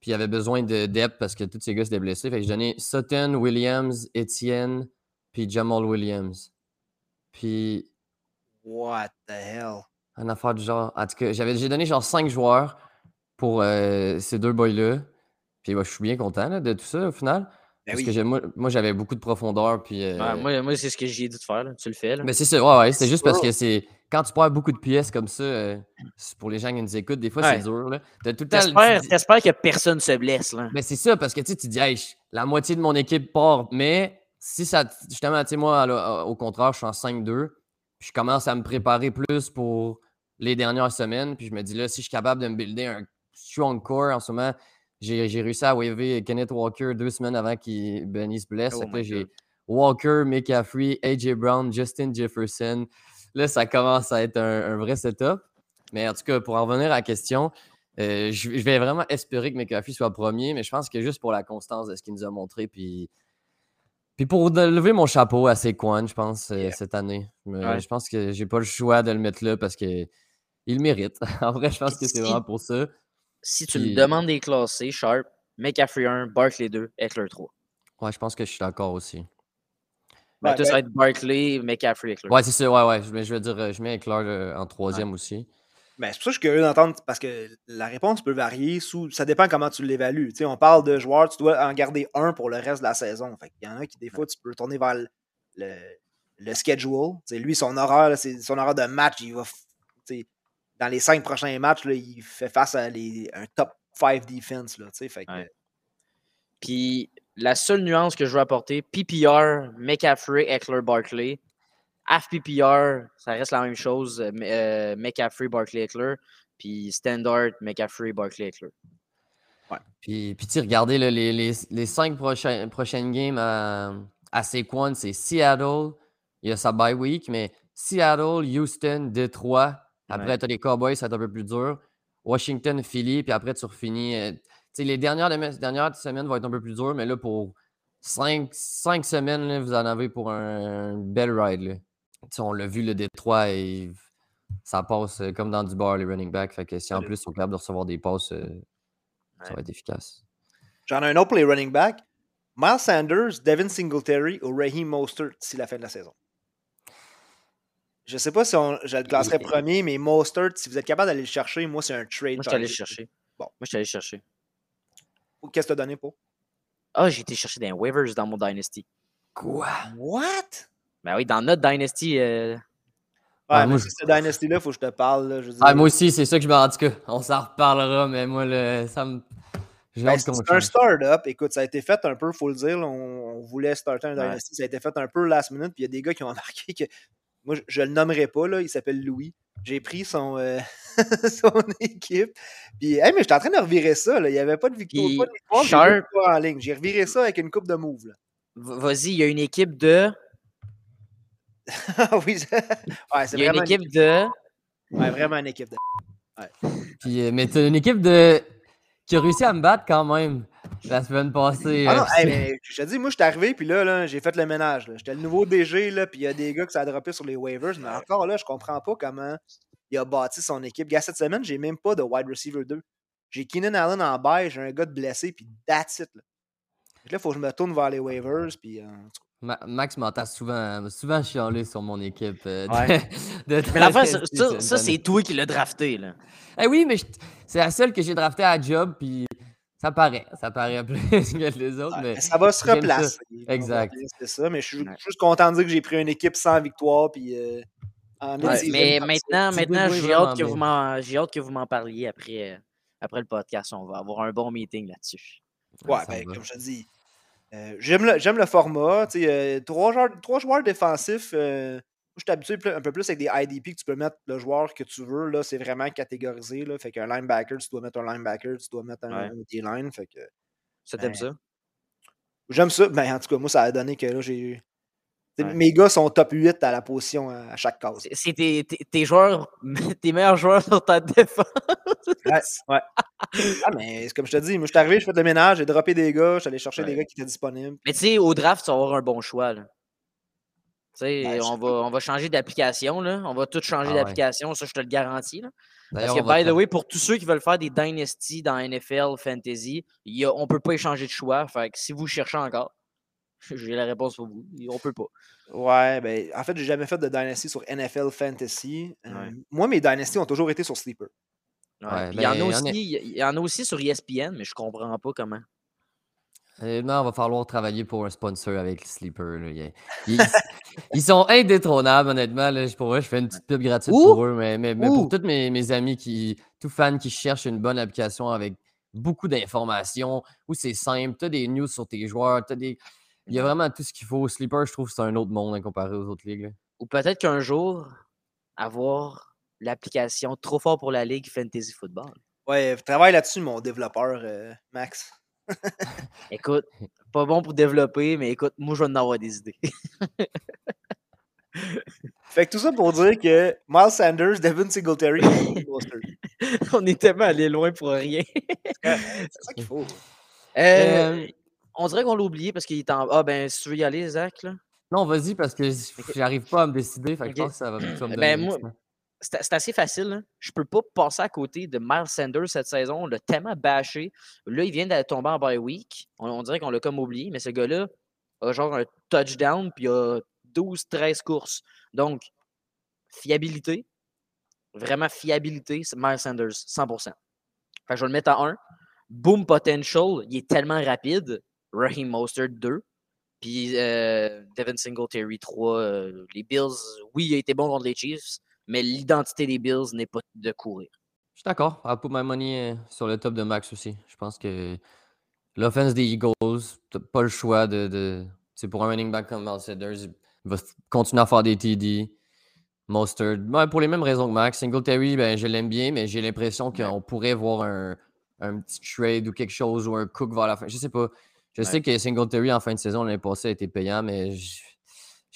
puis il avait besoin de depth parce que tous ces gars s'étaient blessés. Fait que j'ai donné Sutton, Williams, Etienne, puis Jamal Williams. Puis What the hell? Un affaire du genre. En tout cas, j'avais, j'ai donné genre 5 joueurs pour euh, ces deux boys-là. Puis ouais, je suis bien content là, de tout ça au final. Ben parce oui. que j'ai- moi, moi, j'avais beaucoup de profondeur. Puis, euh, Ouais, moi, moi c'est ce que j'ai dit de faire. là. Tu le fais. Là. Mais c'est ça, ouais, ouais. C'est juste parce que c'est. Quand tu perds beaucoup de pièces comme ça, euh, pour les gens qui nous écoutent, des fois Ouais. c'est dur. Là. T'as tout le temps. T'espères, tu dis- t'espères que personne se blesse. Là. Mais c'est ça, parce que tu dis, hey, la moitié de mon équipe part, mais si ça, justement, tu sais, moi, là, au contraire, je suis en 5-2, puis je commence à me préparer plus pour les dernières semaines, puis je me dis, là, si je suis capable de me builder un strong core en ce moment, j'ai j'ai réussi à waver Kenneth Walker deux semaines avant qu'il Benny se blesse. Oh là, j'ai. Walker, McCaffrey, AJ Brown, Justin Jefferson. Là, ça commence à être un, un vrai setup. Mais en tout cas, pour en revenir à la question, euh, je, je vais vraiment espérer que McAfee soit premier, mais je pense que juste pour la constance de ce qu'il nous a montré, puis, puis pour lever mon chapeau à Saquon, je pense, euh, Yeah. cette année. Ouais. Je pense que j'ai pas le choix de le mettre là parce que il mérite. [laughs] en vrai, je pense que c'est Si- vraiment pour ça. Si tu Puis- me demandes des classés, Sharp, McCaffrey 1, Barkley 2, Eckler 3. Ouais, je pense que je suis d'accord aussi. Ben, ben- ça va être Barkley, McCaffrey, Eckler. Ouais, c'est ça, ouais, ouais. Je, mais je veux dire, je mets Eclair euh, en troisième aussi. Ben, c'est pour ça que je suis curieux d'entendre, parce que la réponse peut varier. Sous, ça dépend comment tu l'évalues. Tu sais, on parle de joueurs, tu dois en garder un pour le reste de la saison. Fait Il y en a qui, des fois, tu peux tourner vers le, le, le schedule. Tu sais, lui, son horaire, son horaire de match, il va. tu sais, Dans les cinq prochains matchs, là, il fait face à les, un top 5 defense. Là, tu sais, fait que, Ouais. Puis la seule nuance que je veux apporter, PPR, McCaffrey, Eckler, Barkley. Half PPR, ça reste la même chose. euh, euh, McCaffrey, Barkley, Eckler. Puis Standard, McCaffrey, Barkley, Eckler. Puis, puis tu regardez là, les, les, les cinq prochains, prochaines games à, à Saquon, c'est Seattle, il y a sa bye week, mais Seattle, Houston, Detroit. Après, Ouais. tu as les Cowboys, ça va être un peu plus dur. Washington, Philly, puis après, tu refinis. euh, les dernières, dernières semaines vont être un peu plus dures, mais là, pour cinq, cinq semaines, là, vous en avez pour un, un bel ride. Là. On l'a vu, le Detroit, et ça passe euh, comme dans du bar, les running backs. Fait que si en plus, ils sont capables de recevoir des passes, euh, ça va être efficace. J'en ai un autre pour les running backs. Miles Sanders, Devin Singletary ou Raheem Mostert d'ici la fin de la saison. Je sais pas si on, je le classerais premier, mais Mostert, si vous êtes capable d'aller le chercher, moi, c'est un trade. Moi, je suis allé target. chercher. Bon. Moi, je suis allé chercher. Qu'est-ce que t'as donné pour? Ah, j'ai été chercher des waivers dans mon Dynasty. Quoi? What? Ben oui, dans notre Dynasty, euh, Ouais, Ah, moi, si je- c'est Dynasty-là, faut que je te parle. Là, je. Ah, moi aussi, c'est ça que je me En tout cas, on s'en reparlera, mais moi, le, ça me. Ben, c'est qu'on c'est un start-up. Écoute, ça a été fait un peu, faut le dire. là, on, on voulait starter un Ouais. Dynasty. Ça a été fait un peu last minute. Puis il y a des gars qui ont [laughs] marqué que. Moi, je, je le nommerai pas. Là, il s'appelle Louis. J'ai pris son, euh, [laughs] son équipe. Puis, hey, mais j'étais en train de revirer ça. Là. Il n'y avait pas de victoire. Pas de victoire en ligne. J'ai reviré ça avec une coupe de move. Vas-y, il y a une équipe de. [laughs] Ah oui, c'est- ouais, c'est Il y a une équipe de. ouais, vraiment une équipe de. Puis, euh, mais t'as une équipe de... qui a réussi à me battre quand même la semaine passée. Ah euh, non, hey, mais je te dis, moi, je suis arrivé, puis là, là j'ai fait le ménage. J'étais le nouveau DG, là, puis il y a des gars que ça a droppé sur les waivers, mais encore là, je comprends pas comment il a bâti son équipe. Gars, cette semaine, j'ai même pas de wide receiver 2. J'ai Keenan Allen en bail, j'ai un gars de blessé, puis that's it. Là, là, faut que je me tourne vers les waivers, puis. euh, Ma- Max m'entend souvent, m'a souvent chialé sur mon équipe. euh, de- Ouais. [laughs] de Mais ça, Dynasty ça, c'est toi qui l'as drafté, là. Eh oui, mais c'est la seule que j'ai draftée à job, puis ça paraît. Ça paraît [laughs] plus que les autres. ouais, mais ça va se ça. replacer. Exact. C'est ça, mais je suis Ouais. juste content de dire que j'ai pris une équipe sans victoire, puis. euh, en Ouais, mid-season mais maintenant, maintenant j'ai hâte, que vous m'en- j'ai hâte que vous m'en parliez après, euh, après le podcast. On va avoir un bon meeting là-dessus. Ouais, ben, comme je te dis, euh, j'aime le, j'aime le format. tu sais, euh, trois, joueurs, trois joueurs défensifs. euh, je suis habitué un peu plus avec des IDP que tu peux mettre le joueur que tu veux. Là, c'est vraiment catégorisé. Là, fait qu'un linebacker, tu dois mettre un linebacker, tu dois mettre un, Ouais. D-line. Fait que Ça t'aime Ben, ça? j'aime ça. Ben, en tout cas, moi, ça a donné que là, j'ai. Ouais. Mes gars sont top 8 à la position à, à chaque case. C'est- tes, tes- tes joueurs, [laughs] tes meilleurs joueurs sur ta défense. Ouais, ouais. Ah, mais c'est comme je te dis, moi, je suis arrivé, je fais le ménage, j'ai droppé des gars, je suis allé chercher des gars qui étaient disponibles. Mais tu sais, au draft, tu vas avoir un bon choix. Là. Ben, on, va, on va changer d'application. On va tout changer Ah ouais. d'application, ça, je te le garantis. là. Parce que, by the way, pour tous ceux qui veulent faire des Dynasty dans NFL Fantasy, y a- on peut pas échanger de choix. Fait que si vous cherchez encore, [laughs] j'ai la réponse pour vous. On peut pas. Ouais, ben, en fait, j'ai jamais fait de Dynasty sur NFL Fantasy. Euh. Moi, mes Dynasty ont toujours été sur Sleeper. Ouais, Ouais, puis il, y en a ben, aussi, est- il y en a aussi sur ESPN, mais je comprends pas comment. Honnêtement, on va falloir travailler pour un sponsor avec Sleeper. là. Ils, ils- ils sont indétrônables, honnêtement. Là. Pour eux, je fais une petite pub gratuite Ouh! pour eux. Mais, mais, mais Ouh! pour tous mes, mes amis, qui, tous fans qui cherchent une bonne application avec beaucoup d'informations, où c'est simple, tu as des news sur tes joueurs, t'as des... il y a vraiment tout ce qu'il faut. Sleeper, je trouve que c'est un autre monde hein, comparé aux autres ligues. là. Ou peut-être qu'un jour, avoir l'application trop fort pour la Ligue Fantasy Football. Ouais, travaille là-dessus, mon développeur, euh, Max. [laughs] Écoute, pas bon pour développer, mais écoute, moi, je vais en avoir des idées. [laughs] Fait que tout ça pour dire que Miles Sanders, Devin Singletary, [laughs] on est tellement allé loin pour rien. c'est ça qu'il faut. Euh, Euh, on dirait qu'on l'a oublié parce qu'il est en. Ah, ben, si tu veux y aller, Zach, là. Non, vas-y, parce que j'arrive pas à me décider. Fait que je pense que ça va, me Ben, moi-. C'est assez facile. hein. Je peux pas passer à côté de Miles Sanders cette saison. On l'a tellement bâché. Là, il vient de tomber en bye week. On, dirait qu'on l'a comme oublié, mais ce gars-là a genre un touchdown, puis a 12-13 courses. Donc, fiabilité. Vraiment fiabilité, c'est Miles Sanders, 100%. Fait que je vais le mettre en 1. Boom potential, il est tellement rapide. Raheem Mostert 2. Puis euh, Devin Singletary 3. euh, les Bills, oui, il a été bon contre les Chiefs, mais l'identité des Bills n'est pas de courir. Je suis d'accord. I'll put my money euh, sur le top de Max aussi. Je pense que l'offense des Eagles, t'as pas le choix de. de... C'est pour un running back comme Miles Sanders, il va continuer à faire des TD. Mostert, ouais, pour les mêmes raisons que Max. Singletary, ben, je l'aime bien, mais j'ai l'impression qu'on pourrait voir un, un petit trade ou quelque chose ou un cook vers la fin. Je sais pas. Je Ouais. sais que Singletary en fin de saison l'année passée a été payant, mais j-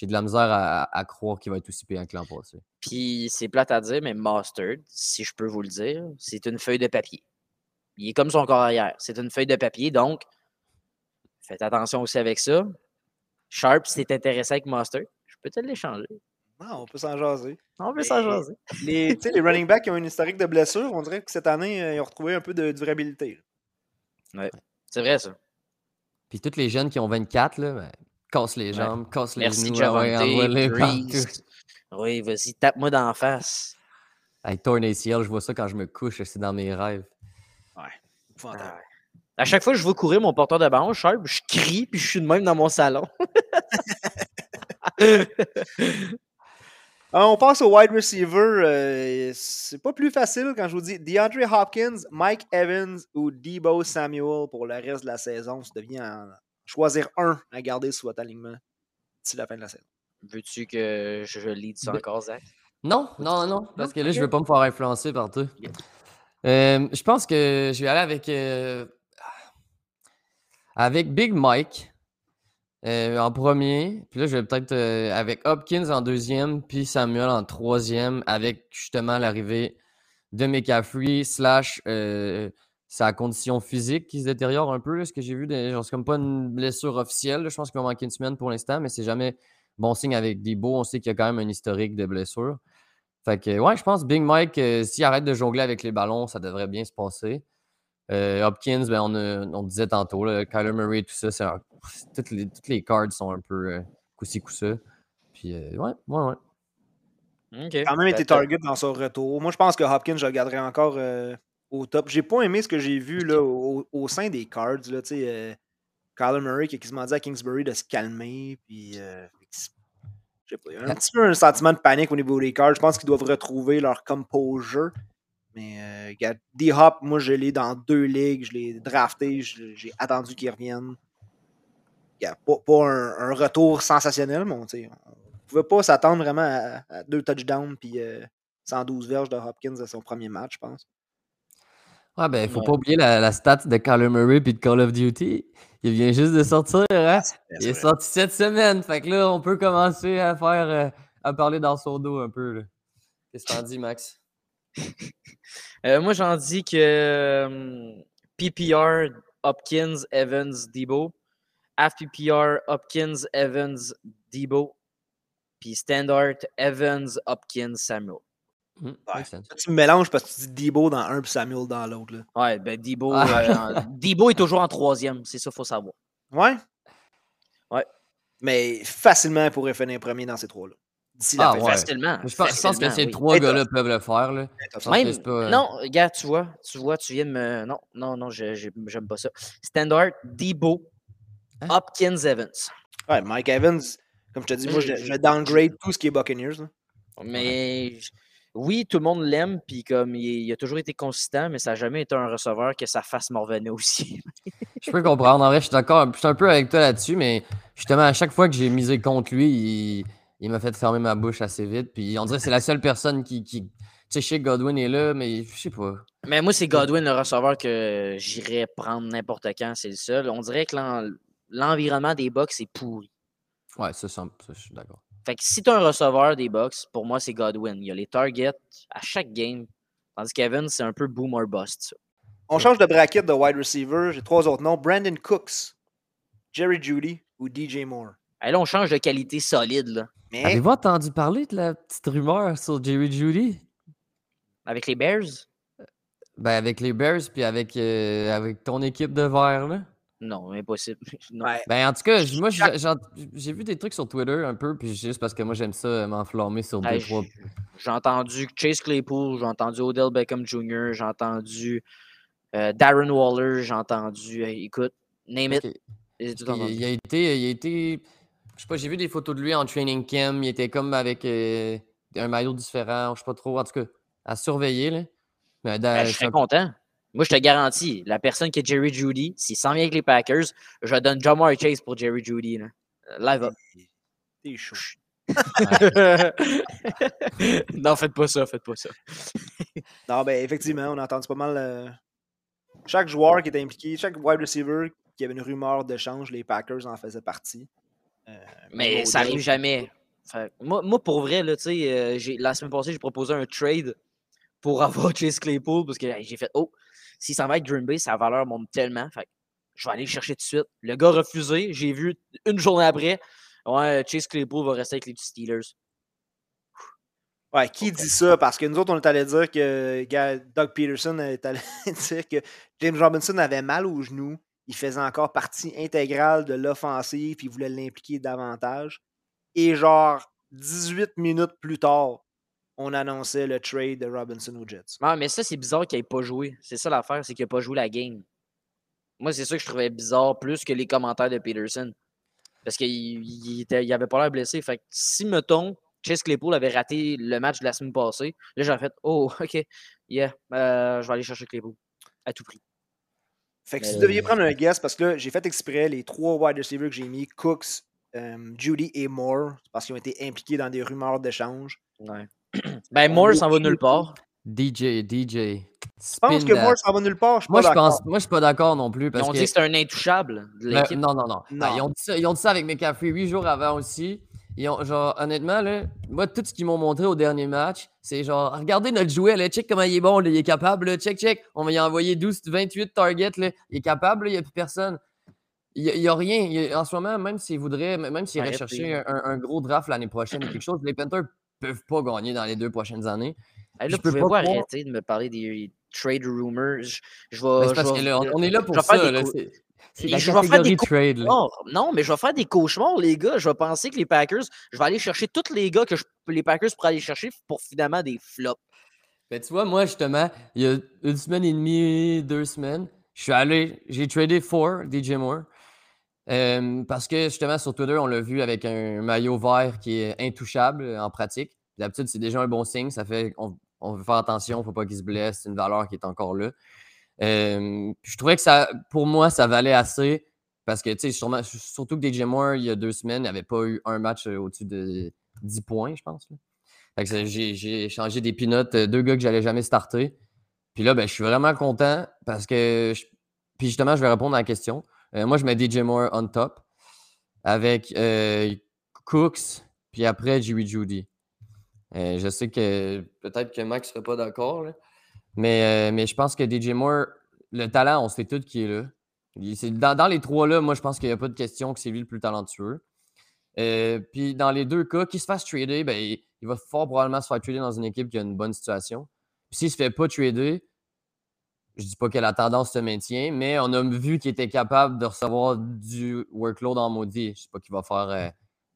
j'ai de la misère à, à croire qu'il va être aussi payant que l'an passé. Puis c'est plate à dire, mais Mustard, si je peux vous le dire, c'est une feuille de papier. Il est comme son corps arrière. C'est une feuille de papier, donc faites attention aussi avec ça. Sharp, si t'es intéressé avec Mustard, je peux te l'échanger. Non, on peut s'en jaser. On peut s'en jaser. Les, tu sais, les running backs qui ont une historique de blessure, on dirait que cette année, euh, ils ont retrouvé un peu de durabilité. C'est vrai, ça. Puis tous les jeunes qui ont 24, là, ben, cassent les Ouais. jambes, cassent les Merci, genoux. ouais. Oui, vas-y, tape-moi dans la face. Hey, torn ACL, je vois ça quand je me couche, c'est dans mes rêves. Épouvantable. Ah À chaque fois que je veux courir mon porteur de ballon, Sharp, je crie puis je suis de même dans mon salon. Ah, [laughs] on passe au wide receiver. euh, c'est pas plus facile quand je vous dis DeAndre Hopkins, Mike Evans ou Debo Samuel pour le reste de la saison. Ça devient en- choisir un à garder sur votre alignement d'ici la fin de la saison. Veux-tu que je, je lead ça Ben- encore, Zach? Non, non, non, parce que là, je ok. veux pas me faire influencer par toi. Euh, je pense que je vais aller avec, euh, avec Big Mike euh, en premier. Puis là, je vais peut-être euh, avec Hopkins en deuxième, puis Samuel en troisième, avec justement l'arrivée de McCaffrey, slash euh, sa condition physique qui se détériore un peu. Là, ce que j'ai vu, genre, c'est comme pas une blessure officielle. là. Je pense qu'il va manquer une semaine pour l'instant, mais c'est jamais bon signe avec Debo. On sait qu'il y a quand même un historique de blessures. Fait que, ouais, je pense Big Mike, euh, s'il arrête de jongler avec les ballons, ça devrait bien se passer. Euh, Hopkins, ben, on, a- on disait tantôt, là, Kyler Murray, tout ça, c'est un- toutes, les, toutes les cards sont un peu euh, coup-ci, coup-ça. Puis, euh, ouais, ouais, ouais. Ok. Il a quand même été target dans son retour. Moi, je pense que Hopkins, je le garderai encore euh, au top. J'ai pas aimé ce que j'ai vu là, au, au sein des cards. Là, euh, Kyler Murray qui a quasiment dit à Kingsbury de se calmer. Puis, euh, je sais pas, il y a un petit peu un sentiment de panique au niveau des cards. Je pense qu'ils doivent retrouver leur composure. Mais euh, D-Hop, moi, je l'ai dans deux ligues. Je l'ai drafté. J'ai attendu qu'il revienne. Il a pas, pas un, un retour sensationnel, mais on, on pouvait pas s'attendre vraiment à, à deux touchdowns puis euh, 112 verges de Hopkins à son premier match, je pense. Ouais, ben, faut Ouais. pas oublier la, la stat de Kyler Murray puis de Call of Duty. Il vient juste de sortir, hein? Il est sorti cette semaine. Fait que là, on peut commencer à faire, euh, à parler dans son dos un peu. Qu'est-ce que t'en dis, Max? [laughs] Euh, moi, j'en dis que PPR, Hopkins, Evans, Debo. Half PPR, Hopkins, Evans, Debo. Puis Standard, Evans, Hopkins, Samuel. Ouais. Là, tu me mélanges parce que tu dis Debo dans un puis Samuel dans l'autre. là. Ouais, ben Debo, Ah. euh, Debo est toujours en troisième. C'est ça, faut savoir. Ouais? Ouais. Mais facilement, il pourrait finir premier dans ces trois-là. D'ici Ah, ouais. Facilement. Je pense, que ces oui. trois gars-là peuvent le faire. Là. Même, pas, euh, non, regarde, tu vois, tu vois, tu viens de me. Non, non, non, je- je- j'aime pas ça. Standard, Debo, Hein? Hopkins, Evans. Ouais, Mike Evans, comme je te dis, moi, je, downgrade tout ce qui est Buccaneers. là. Mais oui, tout le monde l'aime, puis comme il, il a toujours été consistant, mais ça n'a jamais été un receveur que sa face m'en revenait aussi. [laughs] Je peux comprendre. En vrai, je suis d'accord. Je suis un peu avec toi là-dessus, mais justement, à chaque fois que j'ai misé contre lui, il, il m'a fait fermer ma bouche assez vite. Puis on dirait que c'est la seule personne qui. qui... Tu sais, je sais que Godwin est là, mais je sais pas. mais moi, c'est Godwin, le receveur, que j'irais prendre n'importe quand, c'est le seul. On dirait que l'en- l'environnement des box est pourri. Ouais, ça, ça, ça, je suis d'accord. Fait que si tu un receveur des box, pour moi, c'est Godwin. Il y a les targets à chaque game. Tandis qu'Evans, c'est un peu boom or bust. ça. On change de bracket de wide receiver. J'ai trois autres noms. Brandon Cooks, Jerry Judy ou DJ Moore. Hey, là, on change de qualité solide, là. Mais Avez-vous entendu parler de la petite rumeur sur Jerry Judy? Avec les Bears? Ben, avec les Bears, puis avec, euh, avec ton équipe de verre, là. Non, impossible. [laughs] Non. ouais, Ben, en tout cas, moi, j'ai vu des trucs sur Twitter un peu, puis juste parce que moi, j'aime ça euh, m'enflammer sur deux, trois. J'ai entendu Chase Claypool, j'ai entendu Odell Beckham Jr., j'ai entendu euh, Darren Waller, j'ai entendu. hey, écoute, name it. Il, a été, il a été, je sais pas, j'ai vu des photos de lui en training camp. Il était comme avec euh, un maillot différent, je sais pas trop. En tout cas, à surveiller là. Mais Ben, je serais content. Moi, je te garantis, la personne qui est Jerry Judy, s'il s'en vient avec les Packers, je donne Jamar Chase pour Jerry Judy. Là. Live up. t'es chaud. [laughs] non, faites pas ça, faites pas ça. Non, ben effectivement, on a entendu pas mal. euh, Chaque joueur qui était impliqué, chaque wide receiver qui avait une rumeur d'échange, les Packers en faisaient partie. Euh, Mais ça arrive jamais. Fait moi, moi, pour vrai, là, tu sais, euh, la semaine passée, j'ai proposé un trade pour avoir [laughs] Chase Claypool parce que hey, j'ai fait Oh, s'il s'en va avec Green Bay, sa valeur monte tellement. Fait que je vais aller le chercher tout de suite. Le gars a refusé. J'ai vu une journée après. Ouais, Chase Claypool va rester avec les Steelers. Ouais, qui dit ça? Parce que nous autres, on est allé dire que Doug Peterson est allé [laughs] dire que James Robinson avait mal au genou. Il faisait encore partie intégrale de l'offensive puis il voulait l'impliquer davantage. Et genre, 18 minutes plus tard, on annonçait le trade de Robinson aux Jets. Ouais, mais ça, c'est bizarre qu'il n'ait pas joué. C'est ça l'affaire, c'est qu'il n'a pas joué la game. Moi, c'est ça que je trouvais bizarre plus que les commentaires de Peterson. Parce qu'il il avait pas l'air blessé. Fait que si, mettons, Chase Claypool avait raté le match de la semaine passée, là, j'aurais fait Oh, [laughs] OK, yeah, euh, je vais aller chercher Claypool. À tout prix. Fait que si Mais- vous deviez prendre un guess, parce que là, j'ai fait exprès les trois wide receivers que j'ai mis, Cooks, euh, Judy et Moore, parce qu'ils ont été impliqués dans des rumeurs d'échange. Ouais. [clears throat] ben, Moore s'en va nulle part. DJ, DJ. Je pense que Moore s'en va nulle part. Je suis Moi, pas je pense, moi, je suis pas d'accord non plus. Ils Parce ont que... dit que c'était un intouchable de Ben, l'équipe. non, non, non. Non. Ben, ils, ont dit ça, ils ont dit ça avec McCaffrey huit jours avant aussi. Ils ont, genre, honnêtement, là, moi, tout ce qu'ils m'ont montré au dernier match, c'est genre, regardez notre jouet, là, check comment il est bon, là, il est capable, là, check, check. On va y envoyer 12, 28 targets, là, il est capable, là, il n'y a plus personne. Il n'y a, rien. A- en ce moment, même s'ils voudraient, même s'ils un- un gros draft l'année prochaine ou quelque chose, les Panthers peuvent pas gagner dans les deux prochaines années. Je peux pas croire- arrêter de me parler des trade rumors? Je, je vais. c'est parce je que vais- là, on, est là pour je ça. là, C'est la je vais faire des trade. Non, mais je vais faire des cauchemars, les gars. Je vais penser que les Packers, je vais aller chercher tous les gars que je- les Packers pourraient aller chercher pour finalement des flops. Ben, tu vois, moi, justement, il y a une semaine et demie, deux semaines, je suis allé, j'ai tradé for DJ Moore. Euh, parce que, justement, sur Twitter, on l'a vu avec un maillot vert qui est intouchable euh, en pratique. D'habitude, c'est déjà un bon signe. Ça fait on, on veut faire attention, il ne faut pas qu'il se blesse. C'est une valeur qui est encore là. Euh, je trouvais que ça, pour moi, ça valait assez. Parce que, tu sais, surtout que DJ Moore, il y a deux semaines, n'avait pas eu un match au-dessus de 10 points, je pense. j'ai, j'ai changé des pinottes, deux gars que j'allais jamais starter. Puis là, ben, je suis vraiment content parce que. Puis justement, je vais répondre à la question. Euh, moi, je mets DJ Moore on top avec euh, Cooks, puis après Jimmy Judy. Euh, je sais que peut-être que Max ne serait pas d'accord, mais, mais je pense que DJ Moore, le talent, on sait tous qui est là. Dans, dans les trois là, moi, je pense qu'il n'y a pas de question que c'est lui le plus talentueux. Puis dans les deux cas, qu'il se fasse trader, ben, il, il va fort probablement se faire trader dans une équipe qui a une bonne situation. Puis s'il ne se fait pas trader, je dis pas que la tendance se maintient, mais on a vu qu'il était capable de recevoir du workload en maudit. Je ne sais pas qu'il va faire euh,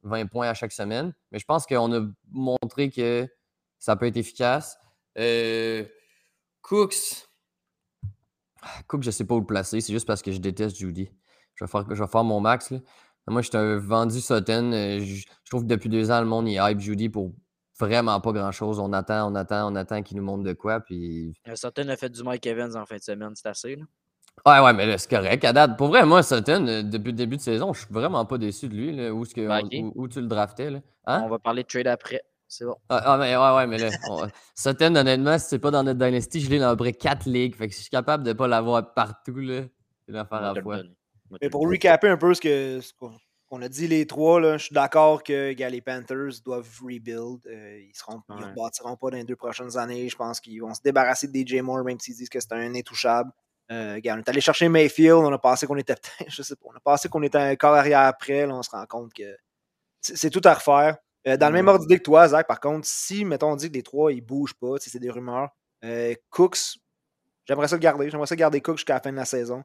20 points à chaque semaine, mais je pense qu'on a montré que ça peut être efficace. Euh, Cooks. Cooks, je ne sais pas où le placer. C'est juste parce que je déteste Judy. Je vais faire, mon max. Moi, je suis un vendu Sutton. Euh, Je, trouve que depuis deux ans, le monde il hype Judy pour vraiment pas grand-chose. On attend, on attend, on attend qu'il nous montre de quoi. Puis Sutton a fait du Mike Evans en fin de semaine, c'est assez. Là. Ouais, ouais, mais là, c'est correct. À date, pour vrai, moi, Sutton, euh, depuis le début de saison, je suis vraiment pas déçu de lui. Là, où, est-ce que, Ben, ok. où, où tu le draftais. Là. Hein? On va parler de trade après. C'est bon. Ah, ah, mais, ouais, ouais, mais là, on- [laughs] Sutton, honnêtement, si c'est pas dans notre Dynasty, je l'ai dans à peu près 4 ligues. Fait que si je suis capable de pas l'avoir partout, là, c'est une affaire On va à la fois. Mais pour recapper un peu ce que- ce qu'on a dit les trois, là, je suis d'accord que gars, les Panthers doivent rebuild. Euh, ils ne Ouais. rebâtiront pas dans les deux prochaines années. Je pense qu'ils vont se débarrasser de DJ Moore, même s'ils disent que c'est un intouchable. Euh, gars, on est allé chercher Mayfield, on a pensé qu'on était peut-être, [laughs] je sais pas, on a pensé qu'on était un corps arrière après, là, on se rend compte que c'est tout à refaire. Euh, dans le même ordre d'idée que toi, Zach, par contre, si, mettons, on dit que les trois, ils bougent pas, c'est des rumeurs, Cooks, j'aimerais ça le garder. J'aimerais ça garder Cooks jusqu'à la fin de la saison.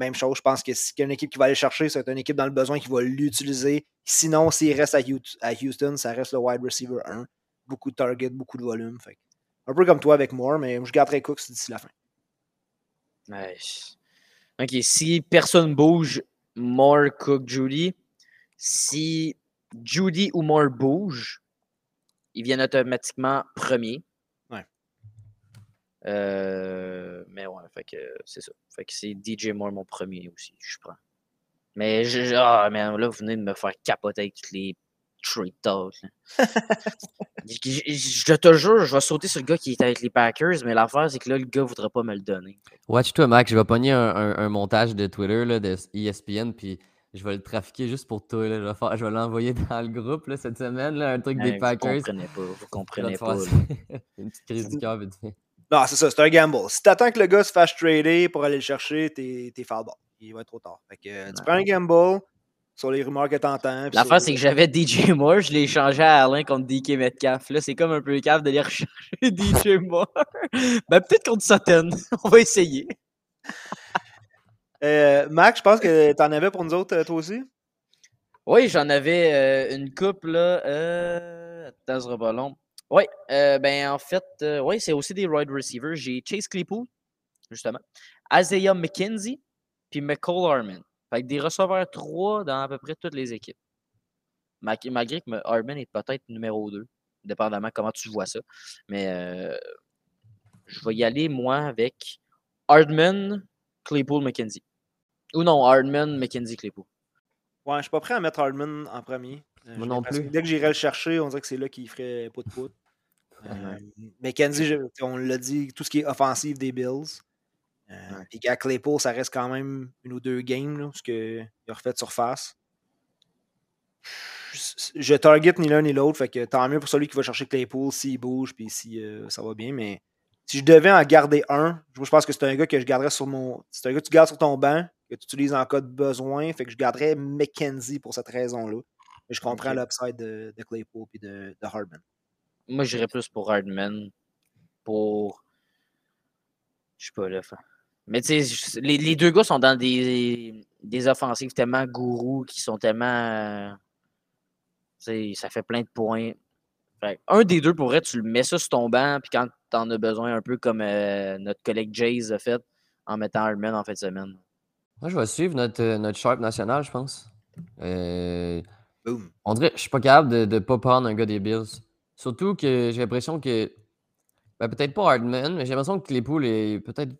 Même chose, je pense que s'il y a une équipe qui va aller chercher, c'est une équipe dans le besoin qui va l'utiliser. Sinon, s'il reste à, Houston, ça reste le wide receiver 1. Beaucoup de targets, beaucoup de volume. Un peu comme toi avec Moore, mais je garderai Cooks d'ici la fin. Ouais. Ok, si personne bouge, Moore, Cook, Judy. Si Judy ou Moore bouge, ils viennent automatiquement premier. Euh, mais ouais, fait que c'est ça. Fait que c'est DJ Moore mon premier aussi, je prends. Mais je, ah, mais là, vous venez de me faire capoter avec les trade talk. là. [laughs] je, je- je te jure, je vais sauter sur le gars qui est avec les Packers, mais l'affaire, c'est que là, le gars voudra pas me le donner. Watch-toi, Max. Je vais pogner un, un- un montage de Twitter, là, de ESPN, puis je vais le trafiquer juste pour toi. là. Je vais, faire- je vais l'envoyer dans le groupe là, cette semaine, là, un truc des vous Packers. comprenez pas, vous comprenez pas. [laughs] une petite crise du cœur. vite. Non, c'est ça, c'est un gamble. Si t'attends que le gars se fasse trader pour aller le chercher, t'es foul ball. Il va être trop tard. Fait que, euh, tu prends un gamble sur les rumeurs que t'entends. L'affaire, c'est que j'avais DJ Moore, je l'ai échangé à Alain contre DK Metcalf. Là, c'est comme un peu cave d'aller rechercher DJ Moore. ben, peut-être contre Sutton. [laughs] On va essayer. Euh, Mac, je pense que t'en avais pour nous autres, euh, toi aussi? Oui, j'en avais euh, une coupe, là. Euh... Attends, ce. Oui, euh, ben en fait, euh, oui, c'est aussi des wide receivers. J'ai Chase Claypool, justement, Isaiah McKenzie, puis McCall Harmon. Fait que des receveurs 3 dans à peu près toutes les équipes. Ma- Malgré que Harmon est peut-être numéro 2, dépendamment comment tu vois ça. Mais euh, je vais y aller, moi, avec Hardman, Claypool, McKenzie. Ou non, Hardman, McKenzie, Claypool. Ouais, je suis pas prêt à mettre Hardman en premier. Euh, Moi non plus. Dès que j'irai le chercher, on dirait que c'est là qu'il ferait pout pout. Euh, McKenzie, on l'a dit, tout ce qui est offensif des Bills. Euh, Ouais. Puis qu'à Claypool, ça reste quand même une ou deux games, là, parce qu'il a refait de surface. Je- Je target ni l'un ni l'autre, fait que tant mieux pour celui qui va chercher Claypool s'il bouge, puis si euh, ça va bien. Mais si je devais en garder un, je pense que c'est un gars que je garderais sur mon. C'est un gars que tu gardes sur ton banc, que tu utilises en cas de besoin. Fait que je garderais McKenzie pour cette raison-là. Je comprends Ok. l'upside de, de Claypool et de, de Hardman. Moi, j'irais plus pour Hardman. Pour. Je sais pas, là. fa- Mais tu sais, les, les deux gars sont dans des, des offensives tellement gourous qui sont tellement. euh, Tu sais, ça fait plein de points. Fait un des deux pourrait, tu le mets ça sur ton banc, puis quand t'en as besoin, un peu comme euh, notre collègue Jays a fait en mettant Hardman en fin de semaine. Moi, je vais suivre notre, euh, notre Sharp national, je pense. Euh, Boom. on dirait que je suis pas capable de ne pas prendre un gars des Bills. Surtout que j'ai l'impression que. ben, peut-être pas Hardman, mais j'ai l'impression que Claypool est peut-être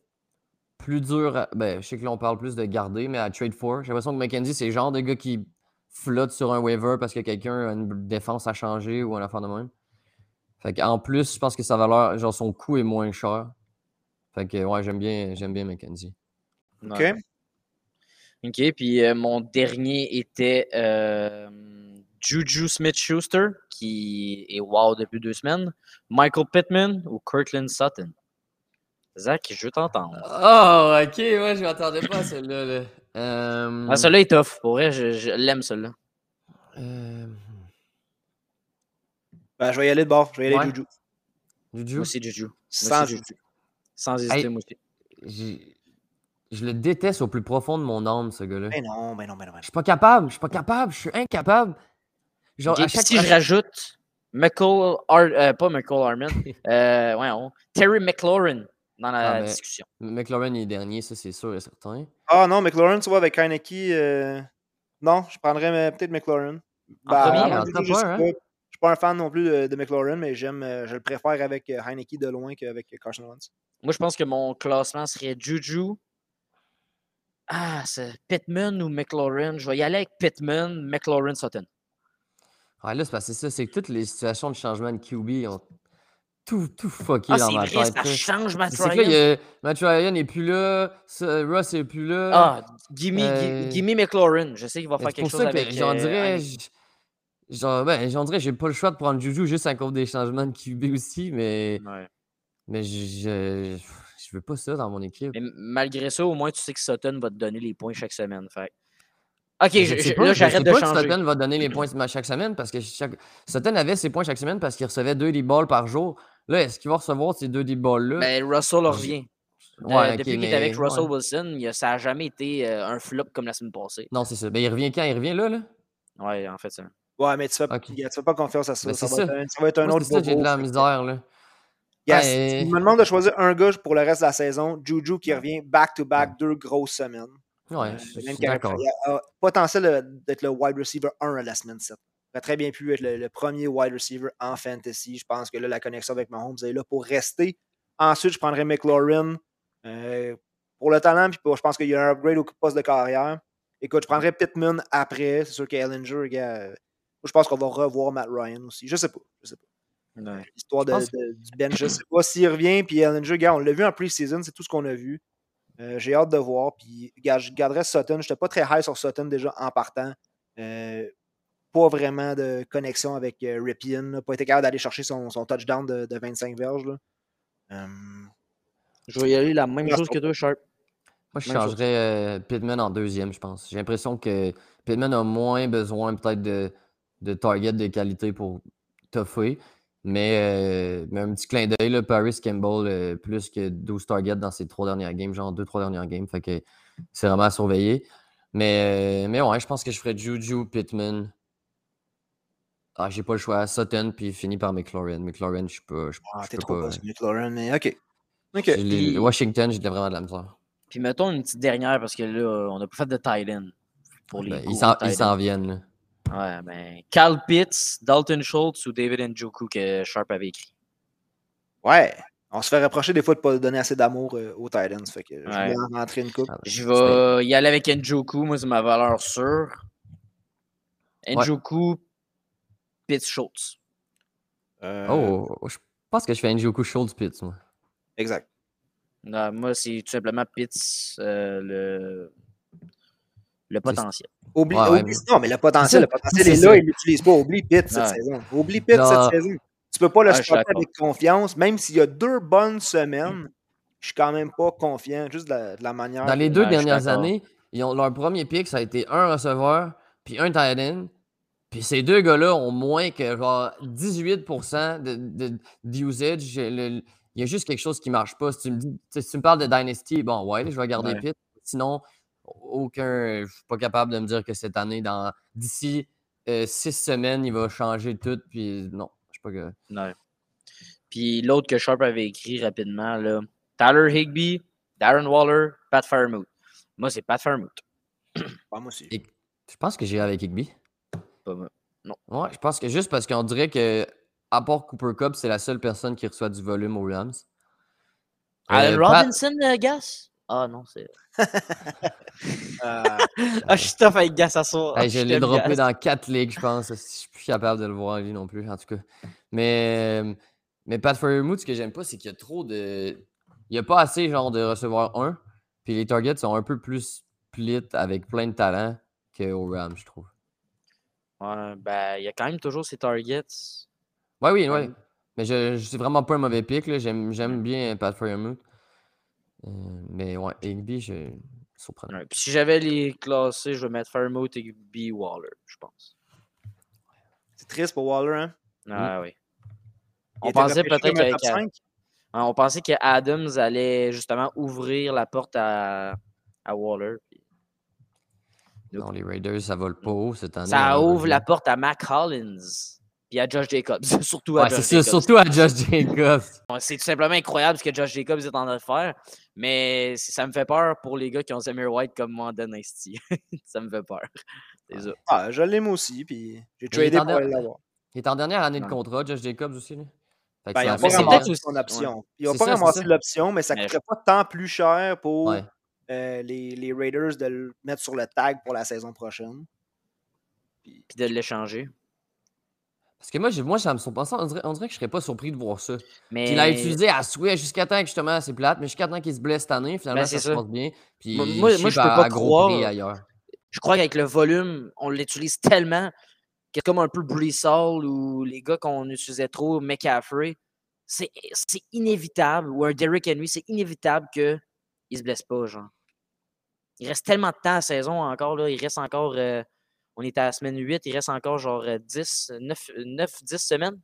plus dur. à- ben, je sais que là, on parle plus de garder, mais à trade for. J'ai l'impression que McKenzie, c'est le genre de gars qui flotte sur un waiver parce que quelqu'un a une défense à changer ou un affaire de même. Fait qu'en plus, je pense que sa valeur, genre son coût est moins cher. Fait que ouais, j'aime bien, j'aime bien McKenzie. OK? Ouais. OK, puis euh, mon dernier était euh, Juju Smith-Schuster, qui est wow depuis deux semaines. Michael Pittman ou Kirkland Sutton? Zach, je veux t'entendre. Oh, ok, ouais, je m'attendais pas à celle-là. Là. Euh, Ah, celui-là est tough. Pour vrai, je, je l'aime, celui-là. euh, Ben, je vais y aller de bord. Je vais y aller Ouais. Juju. Juju, Moi aussi, Juju. Moi Sans aussi, Juju. Sans hésiter, Hey. moi aussi. je le déteste au plus profond de mon âme, ce gars-là. Ben non, ben non, ben non. Je non. suis pas capable, je suis pas capable, je suis incapable. Genre, à chaque si je rajoute McCall, Har- euh, pas McCall Harmon, [laughs] euh, ouais, on- Terry McLaurin dans la Ah, discussion. McLaurin est dernier, ça c'est sûr et certain. Ah non, McLaurin, tu vois, avec Heineke, euh, non, je prendrais peut-être McLaurin. En premier, avant en Juju, top je un, hein? suis pas un fan non plus de, de McLaurin, mais j'aime, je le préfère avec Heineke de loin qu'avec Carson Wentz. Moi, je pense que mon classement serait Juju. Ah, c'est Pittman ou McLaurin? Je vais y aller avec Pittman, McLaurin, Sutton. Ouais, là, c'est parce que c'est ça, c'est que toutes les situations de changement de QB ont tout, tout fucké Ah, dans c'est ma vrai, tête. ça change Matt C'est que là, il y Ryan. a- Matt Ryan n'est plus là, Russ n'est plus là. Ah, gimme, gi- Euh, gimme McLaurin. Je sais qu'il va faire C'est quelque pour chose ça que avec. j'en euh, dirais. Genre, ben, j'en dirais, j'ai pas le choix de prendre Juju juste à cause des changements de QB aussi, mais, Ouais. mais je, je, je veux pas ça dans mon équipe. Mais malgré ça, au moins, tu sais que Sutton va te donner les points chaque semaine. Fait. Ok, Mais je- sais je- pas, là, j'arrête de pas que changer. Sutton va donner les points chaque semaine parce que chaque... Sutton avait ses points chaque semaine parce qu'il recevait deux deep balls par jour. Là, est-ce qu'il va recevoir ces deux deep balls-là? Ben, Russell revient. Euh, Ouais, ok, depuis qu'il est avec Russell ouais. Wilson, il a- ça n'a jamais été euh, un flop comme la semaine passée. Non, c'est ça. Ben, il revient quand? Il revient là, là? Ouais, en fait, ça. Ouais, mais tu fais, tu fais pas confiance à ça. Ben, ça, va ça. Être ça va être un Moi, autre c'est ça, j'ai de la misère, là. Yes, Ouais. tu me demandes de choisir un gars pour le reste de la saison. Juju qui revient back-to-back deux grosses semaines. Ouais, Euh, même d'accord. il a, a potentiel euh, d'être le wide receiver 1 à la semaine 7. Il aurait très bien pu être le, le premier wide receiver en fantasy. Je pense que là, la connexion avec Mahomes est là pour rester. Ensuite, je prendrais McLaurin euh, pour le talent, puis pour- je pense qu'il y a un upgrade au poste de carrière. Écoute, je prendrais Pittman après. C'est sûr qu'Ellinger, gars, euh, je pense qu'on va revoir Matt Ryan aussi. Je sais pas. Je sais pas. L'histoire de, pense- de- du bench, je sais pas s'il revient. Puis Ellinger, gars, on l'a vu en pre-season, c'est tout ce qu'on a vu. Euh, J'ai hâte de voir. Puis, je garderais Sutton. Je n'étais pas très high sur Sutton déjà en partant. Euh, pas vraiment de connexion avec euh, Ripien. là. Pas été capable d'aller chercher son, son touchdown de, de 25 verges. là. Je vais y aller la même chose que toi, Sharp. Moi, je Même changerais euh, Pittman en deuxième, je pense. J'ai l'impression que Pittman a moins besoin peut-être de, de target de qualité pour toffer. Mais, euh, mais un petit clin d'œil, là, Paris Campbell, euh, plus que 12 targets dans ses trois dernières games, genre deux, trois dernières games. Fait que c'est vraiment à surveiller. Mais, mais ouais, je pense que je ferais Juju, Pittman. Ah, j'ai pas le choix. Sutton, puis fini par McLaurin. McLaurin, je peux pas. Je, Ah, t'es trop pas, McLaurin, mais ok. Ok. j'ai les- Puis- Washington, j'ai de- vraiment de la misère. Puis mettons une petite dernière parce que là, on n'a pas fait de pour les Ben, ils s'en- viennent. là. Ouais, ben, Cal Pitts, Dalton Schultz ou David Njoku que Sharp avait écrit. Ouais. On se fait reprocher des fois de pas donner assez d'amour euh, aux Titans. Fait que je Ouais. vais en rentrer une coupe. Je vais y aller avec Njoku, moi c'est ma valeur sûre. Njoku, Pitts, Schultz. Euh, Oh, je pense que je fais Njoku Schultz Pitts, moi. Exact. Non, moi, c'est tout simplement Pitts, euh, le, le potentiel. Oublie, Ouais, ouais, oublie- mais- Non, mais le potentiel, le potentiel est ça. là, il l'utilise pas. Oublie Pitt cette saison. Oublie Pitt cette saison. Tu peux pas le spotter d'accord. avec confiance, même s'il y a deux bonnes semaines. Je suis quand même pas confiant, juste de la, de la manière. Dans les deux dernières années, ils ont, leur premier pick, ça a été un receveur, puis un tight end. Puis ces deux gars-là ont moins que genre 18% de, de, d'usage. Le- Il y a juste quelque chose qui marche pas. Si tu me, dis, si tu me parles de Dynasty, bon, ouais, je vais garder Ouais. Pitt. Sinon, aucun. Je suis pas capable de me dire que cette année, dans d'ici euh, six semaines, il va changer tout. Puis non, je sais pas que. Ouais. Puis l'autre que Sharp avait écrit rapidement, là, Tyler Higby, Darren Waller, Pat Fairmouth. Moi, c'est Pat Fairmouth. Moi aussi. Et- Je pense que j'irai avec Higby. Pas moi. Ouais, je pense que juste parce qu'on dirait que, à part Cooper Cup, c'est la seule personne qui reçoit du volume aux Rams. Euh, Pat- Robinson, le Gas? Ah non, c'est. [laughs] Euh, Ah, je suis tough avec. Hey, je l'ai droppé dans quatre ligues, je pense. Je suis plus capable de le voir lui non plus, en tout cas. Mais, mais Pat Fairmouth, ce que j'aime pas, c'est qu'il y a trop de. Il n'y a pas assez genre de recevoir un. Puis les targets sont un peu plus split avec plein de talent qu'au Rams, je trouve. Ouais, ben, il y a quand même toujours ses targets. Ouais, oui, oui. Mais je, je suis vraiment pas un mauvais pick. là. J'aime, j'aime bien Pat Fairmouth. Euh, mais ouais, Higby, je. Surprenant. Ouais, Puis si j'avais les classés, je vais mettre Fairmouth et B. Waller, je pense. c'est triste pour Waller, hein? Ah oui. Il On pensait peut-être cinq. Hein, On pensait que Adams allait justement ouvrir la porte à, à Waller. puis. Non, les Raiders, ça vole pas haut cette année. Ça malheureusement. ouvre la porte à Mac Collins. Puis à Josh Jacobs. [laughs] Surtout à Ouais, Josh Jacobs. surtout à Josh Jacobs. C'est tout simplement incroyable ce que Josh Jacobs est en train de faire. Mais ça me fait peur pour les gars qui ont Samir White comme moi en Dynasty. [laughs] ça me fait peur. C'est ça. Ah, je l'aime aussi, puis j'ai il est tradé en pour l'avoir. Il est en dernière année de contrat, Josh Jacobs aussi. Là. Fait que Ben, ils n'ont pas ramassé son aussi- option. Ils n'ont pas ça, ramassé l'option, mais ça ne coûterait pas tant plus cher pour Ouais. euh, les, les Raiders de le mettre sur le tag pour la saison prochaine. Puis de l'échanger. Parce que moi, moi ça me surprend. On dirait, on dirait que je serais pas surpris de voir ça. Mais Puis il l'a utilisé à souhait jusqu'à temps que justement c'est plate, mais jusqu'à temps qu'il se blesse cette année, finalement Ben, ça se passe bien. Puis Moi- moi- je peux pas croire- ailleurs. je crois qu'avec le volume, on l'utilise tellement que comme un peu Brees Hall ou les gars qu'on utilisait trop, McCaffrey. C'est c'est inévitable, ou un Derrick Henry, c'est inévitable qu'il ne se blesse pas, genre. Il reste tellement de temps à la saison encore, là. Il reste encore. euh, on est à la semaine 8, il reste encore genre euh, 10, 9, 9 10 semaines.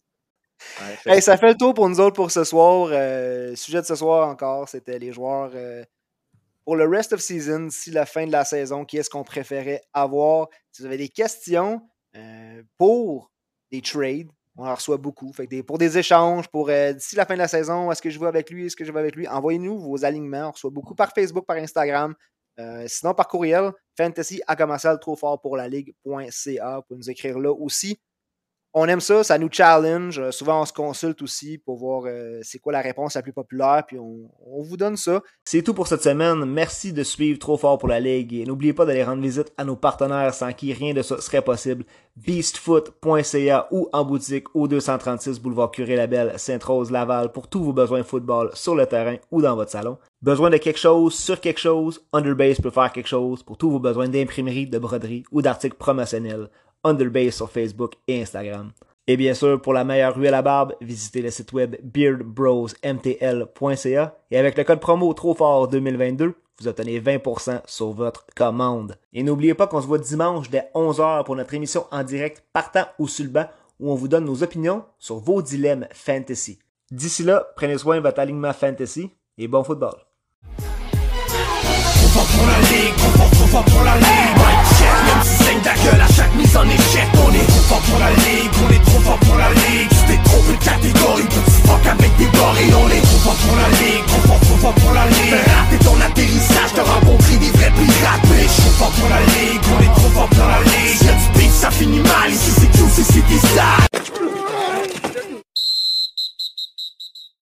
Ouais, fait Hey, que- ça fait le tour pour nous autres pour ce soir. Euh, sujet de ce soir encore, c'était les joueurs euh, pour le rest of season, si la fin de la saison, qui est-ce qu'on préférait avoir? Si vous avez des questions euh, pour des trades, on en reçoit beaucoup. Fait que des- pour des échanges, pour euh, d'ici la fin de la saison, est-ce que je vais avec lui, est-ce que je vais avec lui, envoyez-nous vos alignements. On reçoit beaucoup par Facebook, par Instagram. Euh, sinon, par courriel, fantasy à commercial trop fort pour la ligue.ca. Vous pouvez nous écrire là aussi. On aime ça, ça nous challenge. Euh, souvent, on se consulte aussi pour voir euh, c'est quoi la réponse la plus populaire, puis on, vous donne ça. C'est tout pour cette semaine. Merci de suivre Trop Fort pour la Ligue et n'oubliez pas d'aller rendre visite à nos partenaires sans qui rien de ça serait possible. beastfoot.ca ou en boutique au 236 boulevard Curé-Labelle, Sainte-Rose-Laval pour tous vos besoins football sur le terrain ou dans votre salon. Besoin de quelque chose sur quelque chose, Underbase peut faire quelque chose pour tous vos besoins d'imprimerie, de broderie ou d'articles promotionnels. Underbase sur Facebook et Instagram. Et bien sûr, pour la meilleure ruelle à barbe, visitez le site web beardbrosmtl.ca et avec le code promo trop fort 2022, vous obtenez 20% sur votre commande. Et n'oubliez pas qu'on se voit dimanche dès 11h pour notre émission en direct partant ou sur le banc où on vous donne nos opinions sur vos dilemmes fantasy. D'ici là, prenez soin de votre alignement fantasy et bon football. La la tu saignes ta gueule à chaque mise en échec On est trop fort pour la ligue, on est trop fort pour la ligue. Tu t'es trompé de catégorie, petit fuck avec des gorilles. On est trop fort pour la ligue, trop fort, trop fort pour la ligue. Raté ton atterrissage, t'as rencontré des vrais pirates. On est trop fort pour la ligue, on est trop fort pour la ligue. Si y'a du ça finit mal, ici c'est QCC des salles